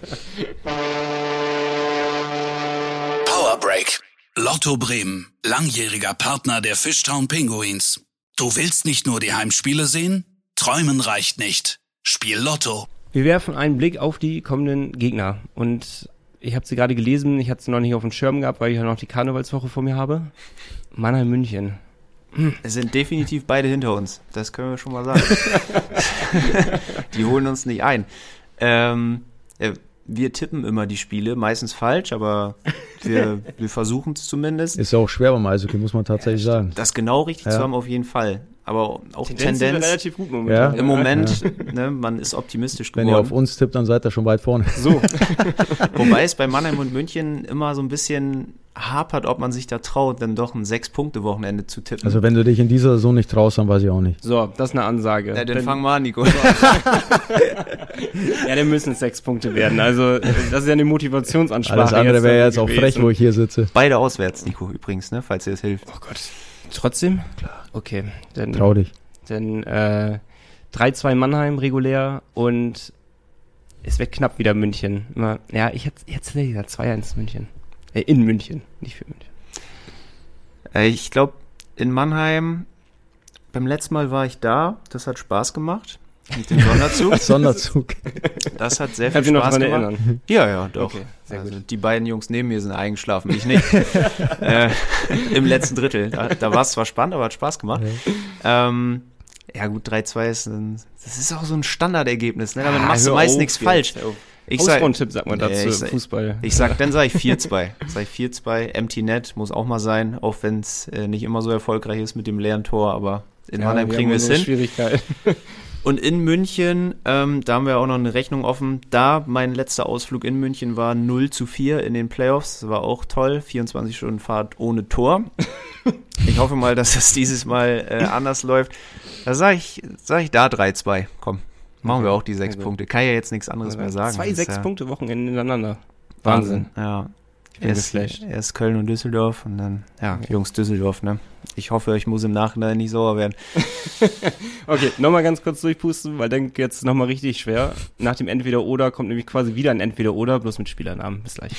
Power Break. Lotto Bremen, langjähriger Partner der Fishtown Pinguins. Du willst nicht nur die Heimspiele sehen? Träumen reicht nicht. Spiel Lotto. Wir werfen einen Blick auf die kommenden Gegner. Und ich habe sie gerade gelesen, ich hatte sie noch nicht auf dem Schirm gehabt, weil ich ja noch die Karnevalswoche vor mir habe. Mannheim München. Es sind definitiv beide hinter uns. Das können wir schon mal sagen. (laughs) die holen uns nicht ein. Ähm, äh, wir tippen immer die Spiele, meistens falsch, aber wir, (laughs) wir versuchen es zumindest. Ist ja auch schwer beim Eishockey, muss man tatsächlich sagen. Das genau richtig Ja. zu haben, auf jeden Fall. Aber auch Tendenz, sind wir Tendenz. relativ gut Ja. momentan. Im Moment, ne, man ist optimistisch Wenn ihr auf geworden. uns tippt, dann seid ihr schon weit vorne. So, (laughs) Wobei es bei Mannheim und München immer so ein bisschen hapert, ob man sich da traut, dann doch ein Sechs-Punkte-Wochenende zu tippen. Also wenn du dich in dieser Saison nicht traust, dann weiß ich auch nicht. so, das ist eine Ansage. ja, dann Dann- fang mal an, Nico. (laughs) Ja, dann müssen es sechs Punkte werden. Also, das ist ja eine Motivationsansprache. Alles andere wäre jetzt auch gewesen. frech, wo ich hier sitze. Beide auswärts, Nico, übrigens, ne, falls dir das hilft. Oh Gott. Trotzdem? Klar. Okay, dann, Trau dich. dann äh, 3-2 Mannheim regulär und es wird knapp wieder München. Immer, ja, ich hätte jetzt gesagt 2-1 München. Äh, in München, nicht für München. Äh, ich glaube, in Mannheim, beim letzten Mal war ich da, das hat Spaß gemacht. Mit dem Sonderzug. (laughs) Sonderzug. Das hat sehr viel noch Spaß dran gemacht. erinnern? Ja, ja, doch. Okay, sehr also, gut. Die beiden Jungs neben mir sind eingeschlafen, ich nicht. (laughs) äh, Im letzten Drittel. Da, da war es zwar spannend, aber hat Spaß gemacht. Ja, ähm, ja gut, 3-2 ist ein, das ist auch so ein Standardergebnis. Ne? Damit Ah, machst du meist nichts jetzt, falsch. Ich sag, Hausfrauentipp sagt man Nee, dazu, ich sag- Fußball. ich sag, dann sage ich 4-2. Sag ich (laughs) 4-2. Empty Net muss auch mal sein, auch wenn es äh, nicht immer so erfolgreich ist mit dem leeren Tor, aber in Mannheim kriegen wir es hin. Schwierigkeit. (laughs) Und in München, ähm, da haben wir auch noch eine Rechnung offen. Da mein letzter Ausflug in München war 0 zu 4 in den Playoffs. Das war auch toll. 24 Stunden Fahrt ohne Tor. (laughs) Ich hoffe mal, dass das dieses Mal äh, anders läuft. Da sage ich, sag ich da 3-2. Komm, machen wir auch die sechs Also- Punkte. Kann ja jetzt nichts anderes mehr sagen. Zwei Das sechs ja Punkte Wochenende hintereinander. Wahnsinn. Wahnsinn. Ja. Ich bin Erst, erst Köln und Düsseldorf und dann, ja, Jungs Düsseldorf, ne? Ich hoffe, ich muss im Nachhinein nicht sauer werden. (laughs) Okay, nochmal ganz kurz durchpusten, weil dann geht's nochmal richtig schwer. Nach dem Entweder-Oder kommt nämlich quasi wieder ein Entweder-Oder, bloß mit Spielernamen. Bis gleich.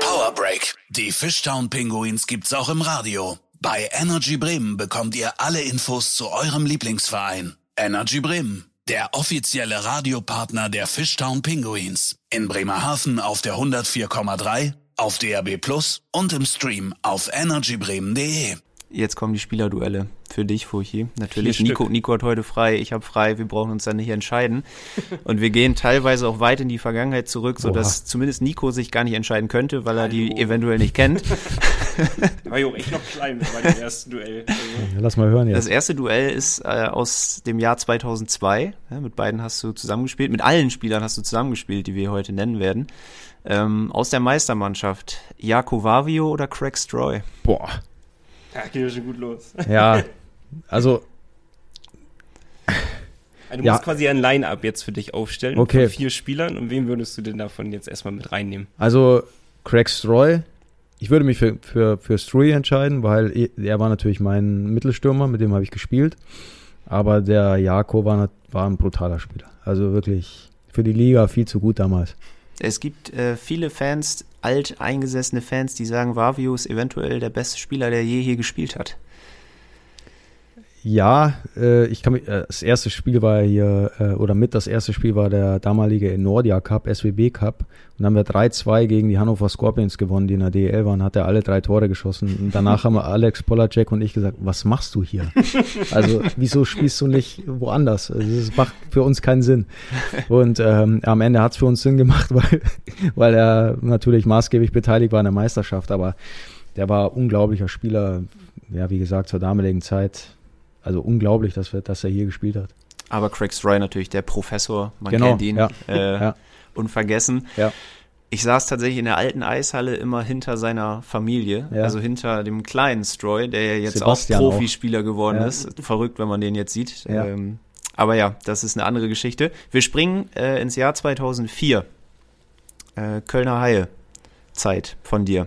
Power Break. Die Fishtown Pinguins gibt's auch im Radio. Bei Energy Bremen bekommt ihr alle Infos zu eurem Lieblingsverein. Energy Bremen, der offizielle Radiopartner der Fishtown Pinguins. In Bremerhaven auf der 104,3, auf DAB Plus und im Stream auf energybremen.de. Jetzt kommen die Spielerduelle für dich, Furchi. Natürlich, Vier Nico, Stück. Nico hat heute frei, ich habe frei, wir brauchen uns dann nicht entscheiden. (laughs) Und wir gehen teilweise auch weit in die Vergangenheit zurück, sodass zumindest Nico sich gar nicht entscheiden könnte, weil er die Hallo. eventuell nicht kennt. War ja auch echt noch klein bei dem ersten Duell. Also, Ja, lass mal hören Das jetzt. erste Duell ist äh, aus dem Jahr 2002. Ja, mit beiden hast du zusammengespielt, mit allen Spielern hast du zusammengespielt, die wir heute nennen werden. Ähm, aus der Meistermannschaft, Jako Vavio oder Craig Stroy? Boah. Da geht ja schon gut los. Ja, also Also, du Ja. musst quasi ein Line-Up jetzt für dich aufstellen. Okay. Von vier Spielern. Und wen würdest du denn davon jetzt erstmal mit reinnehmen? Also Craig Stroy, ich würde mich für, für, für Stroy entscheiden, weil er war natürlich mein Mittelstürmer, mit dem habe ich gespielt. Aber der Jako war, war ein brutaler Spieler. Also wirklich für die Liga viel zu gut damals. Es gibt äh, viele Fans, alt eingesessene Fans, die sagen, Vavio ist eventuell der beste Spieler, der je hier gespielt hat. Ja, äh, ich kann mich, äh, das erste Spiel war hier, äh, oder mit das erste Spiel war der damalige Nordia Cup, SWB Cup. Und dann haben wir 3-2 gegen die Hannover Scorpions gewonnen, die in der DEL waren, hat er alle drei Tore geschossen. Und danach haben wir Alex Polacek und ich gesagt, was machst du hier? (laughs) Also, wieso spielst du nicht woanders? Also, Das macht für uns keinen Sinn. Und ähm, am Ende hat es für uns Sinn gemacht, (laughs) weil, weil er natürlich maßgeblich beteiligt war an der Meisterschaft. Aber der war unglaublicher Spieler, ja, wie gesagt, zur damaligen Zeit. Also unglaublich, dass, wir, dass er hier gespielt hat. Aber Craig Stroy natürlich der Professor, man Genau, kennt ihn, ja. Äh, Ja. unvergessen. Ja. Ich saß tatsächlich in der alten Eishalle immer hinter seiner Familie, Ja. also hinter dem kleinen Stroy, der ja jetzt Sebastian auch auch. Profispieler geworden Ja. ist. Verrückt, wenn man den jetzt sieht. Ähm, aber ja, das ist eine andere Geschichte. Wir springen äh, ins Jahr 2004. Äh, Kölner Haie Zeit von dir.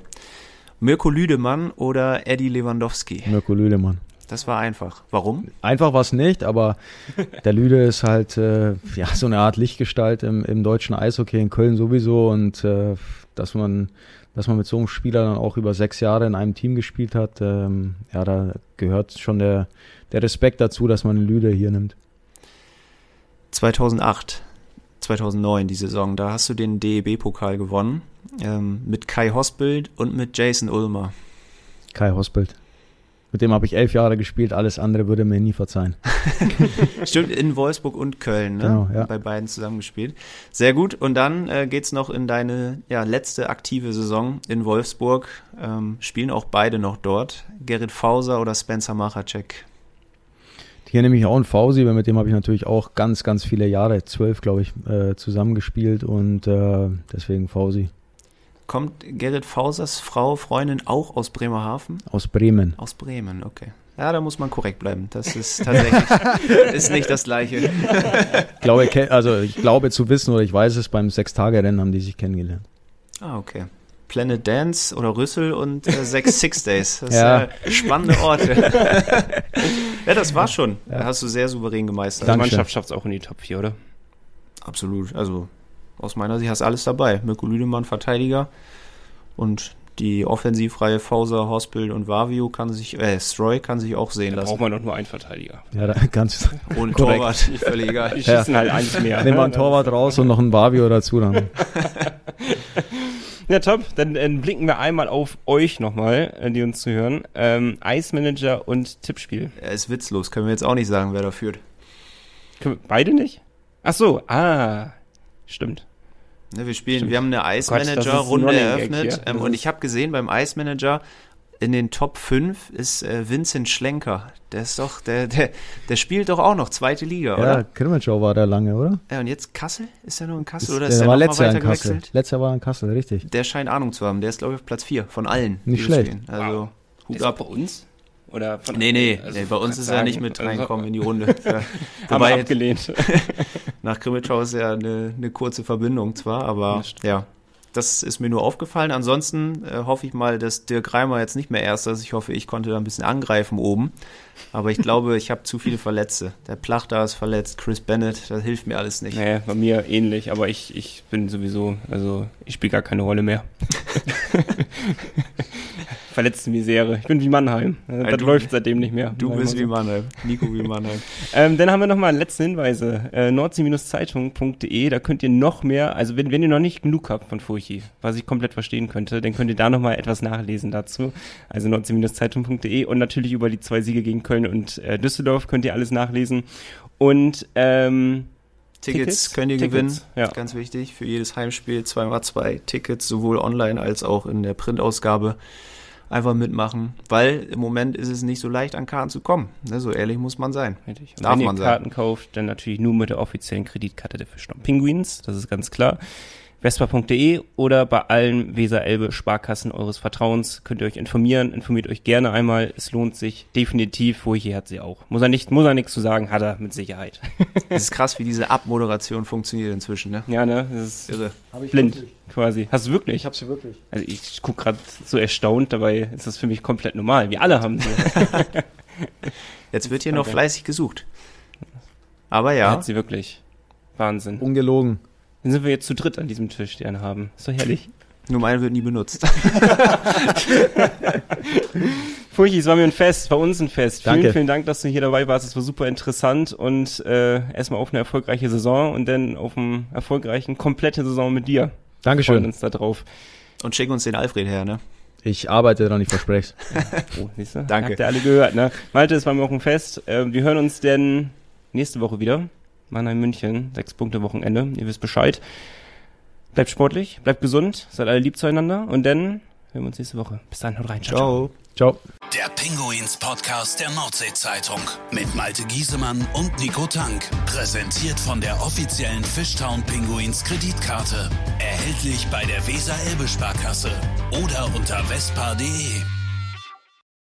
Mirko Lüdemann oder Eddie Lewandowski? Mirko Lüdemann. Das war einfach. Warum? Einfach was nicht, aber der Lüde ist halt äh, ja so eine Art Lichtgestalt im, im deutschen Eishockey in Köln sowieso und äh, dass man dass man mit so einem Spieler dann auch über sechs Jahre in einem Team gespielt hat, ähm, ja, da gehört schon der, der Respekt dazu, dass man Lüde hier nimmt. 2008, 2009 die Saison, da hast du den DEB-Pokal gewonnen ähm, mit Kai Hosbild und mit Jason Ulmer. Kai Hosbild. Mit dem habe ich elf Jahre gespielt, alles andere würde mir nie verzeihen. (laughs) Stimmt, in Wolfsburg und Köln, ne? Genau, ja. Bei beiden zusammengespielt. Sehr gut. Und dann äh, geht's noch in deine ja, letzte aktive Saison in Wolfsburg. Ähm, spielen auch beide noch dort. Gerrit Fauser oder Spencer Machacek. Hier nehme ich auch einen Fausi, weil mit dem habe ich natürlich auch ganz, ganz viele Jahre, zwölf glaube ich, äh, zusammengespielt und äh, deswegen Fausi Kommt Gerrit Fausers Frau, Freundin auch aus Bremerhaven? aus Bremen. Aus Bremen, okay. Ja, da muss man korrekt bleiben. Das ist tatsächlich (laughs) ist nicht das Gleiche. Ich glaube, also ich glaube zu wissen oder ich weiß es, beim Sechs-Tage-Rennen haben die sich kennengelernt. Ah, okay. Planet Dance oder Rüssel und äh, sechs (laughs) Six Days. Das Ja. sind äh, spannende Orte. (laughs) Ja, das war schon. Ja. Hast du sehr souverän gemeistert. Die Mannschaft schafft es auch in die Top 4, oder? Absolut. Also aus meiner Sicht hast du alles dabei. Mirko Lüdemann, Verteidiger. Und die offensivreihe Fauser, Hospital und Vavio kann sich, äh, Stroy kann sich auch sehen da lassen. braucht man doch nur einen Verteidiger. Ja, da (laughs) ganz Und Torwart, (laughs) völlig egal. Die schießen ja. halt eins mehr. Nehmen wir einen Torwart raus und noch einen Vavio dazu dann. (laughs) Ja, top. Dann äh, blicken wir einmal auf euch nochmal, äh, die uns zuhören. Ähm, Eismanager und Tippspiel. Er ist witzlos. Können wir jetzt auch nicht sagen, wer da führt. Können wir beide nicht? Ach so, ah, stimmt. Ne, wir spielen, Stimmt. wir haben eine Ice Manager Runde eröffnet ähm, und ich habe gesehen beim Ice Manager in den Top 5 ist äh, Vincent Schlenker. Der ist doch, der, der, der spielt doch auch noch zweite Liga, ja, oder? Ja, Krimitschau war da lange, oder? Ja, und jetzt Kassel? Ist er nur in Kassel ist, oder ist der, der war letztes Jahr in Kassel. Letztes Jahr war er in Kassel, richtig. Der scheint Ahnung zu haben. Der ist, glaube ich, auf Platz 4 von allen. Nicht schlecht. Also, wow. Hut ab. bei uns? Oder von nee, nee, also nee bei uns ist sagen, er nicht mit also reinkommen also, in die Runde. (laughs) Ja, haben wir abgelehnt. (laughs) nach Krimitschau ist ja eine, eine kurze Verbindung zwar, aber ja, das ist mir nur aufgefallen. Ansonsten äh, hoffe ich mal, dass Dirk Reimer jetzt nicht mehr erster ist. Ich hoffe, ich konnte da ein bisschen angreifen oben. Aber ich glaube, ich habe zu viele Verletzte. Der Plachter ist verletzt, Chris Bennett, das hilft mir alles nicht. Nee, bei mir ähnlich, aber ich, ich bin sowieso, also ich spiele gar keine Rolle mehr. (laughs) Verletzte Misere. Ich bin wie Mannheim. Das du, läuft seitdem nicht mehr. Du bist wie Mannheim. Nico wie Mannheim. (laughs) ähm, dann haben wir nochmal letzte Hinweise. Äh, nordsee-zeitung.de, da könnt ihr noch mehr, also wenn, wenn ihr noch nicht genug habt von Furchi, was ich komplett verstehen könnte, dann könnt ihr da nochmal etwas nachlesen dazu. Also nordsee-zeitung.de und natürlich über die zwei Siege gegen Köln und äh, Düsseldorf könnt ihr alles nachlesen. Und ähm, Tickets, Tickets könnt ihr Tickets, gewinnen. Ja. Ganz wichtig. Für jedes Heimspiel zweimal zwei Tickets, sowohl online als auch in der Printausgabe. Einfach mitmachen, weil im Moment ist es nicht so leicht, an Karten zu kommen. Ne, so ehrlich muss man sein. Richtig. Darf wenn man ihr Karten kauft, dann natürlich nur mit der offiziellen Kreditkarte der Fischstamm Penguins, das ist ganz klar vespa.de oder bei allen Weser-Elbe-Sparkassen eures Vertrauens könnt ihr euch informieren. Informiert euch gerne einmal. Es lohnt sich definitiv. Furche hat sie auch. Muss er nicht, muss er nichts zu sagen, hat er mit Sicherheit. (laughs) Es ist krass, wie diese Abmoderation funktioniert inzwischen, ne? Ja, ne? Das ist irre. Blind, wirklich. quasi. Hast du wirklich? Ich hab sie wirklich. Also ich guck gerade so erstaunt, dabei ist das für mich komplett normal. Wir alle haben sie. (laughs) Jetzt wird hier noch fleißig gesucht. Aber ja. Er hat sie wirklich. Wahnsinn. Ungelogen. Dann sind wir jetzt zu dritt an diesem Tisch, die einen haben. Ist doch herrlich. (laughs) Nur meine wird nie benutzt. (laughs) Furchi, es war mir ein Fest, war uns ein Fest. Danke. Vielen, vielen Dank, dass du hier dabei warst. Es war super interessant und äh, erstmal auf eine erfolgreiche Saison und dann auf eine erfolgreichen, komplette Saison mit dir. Dankeschön. Freuen uns da drauf. Und schick uns den Alfred her, ne? Ich arbeite daran, ich verspreche (laughs) oh, siehst du? Danke. Habt ihr alle gehört, ne? Malte, es war mir auch ein Fest. Äh, wir hören uns denn nächste Woche wieder. Mannheim München, sechs Punkte Wochenende, ihr wisst Bescheid. Bleibt sportlich, bleibt gesund, seid alle lieb zueinander und dann hören wir uns nächste Woche. Bis dann, haut rein. Ciao. Ciao. ciao. Der Pinguins Podcast der Nordsee-Zeitung mit Malte Giesemann und Nico Tank. Präsentiert von der offiziellen Fishtown Pinguins Kreditkarte. Erhältlich bei der Weser-Elbe-Sparkasse oder unter vespa.de.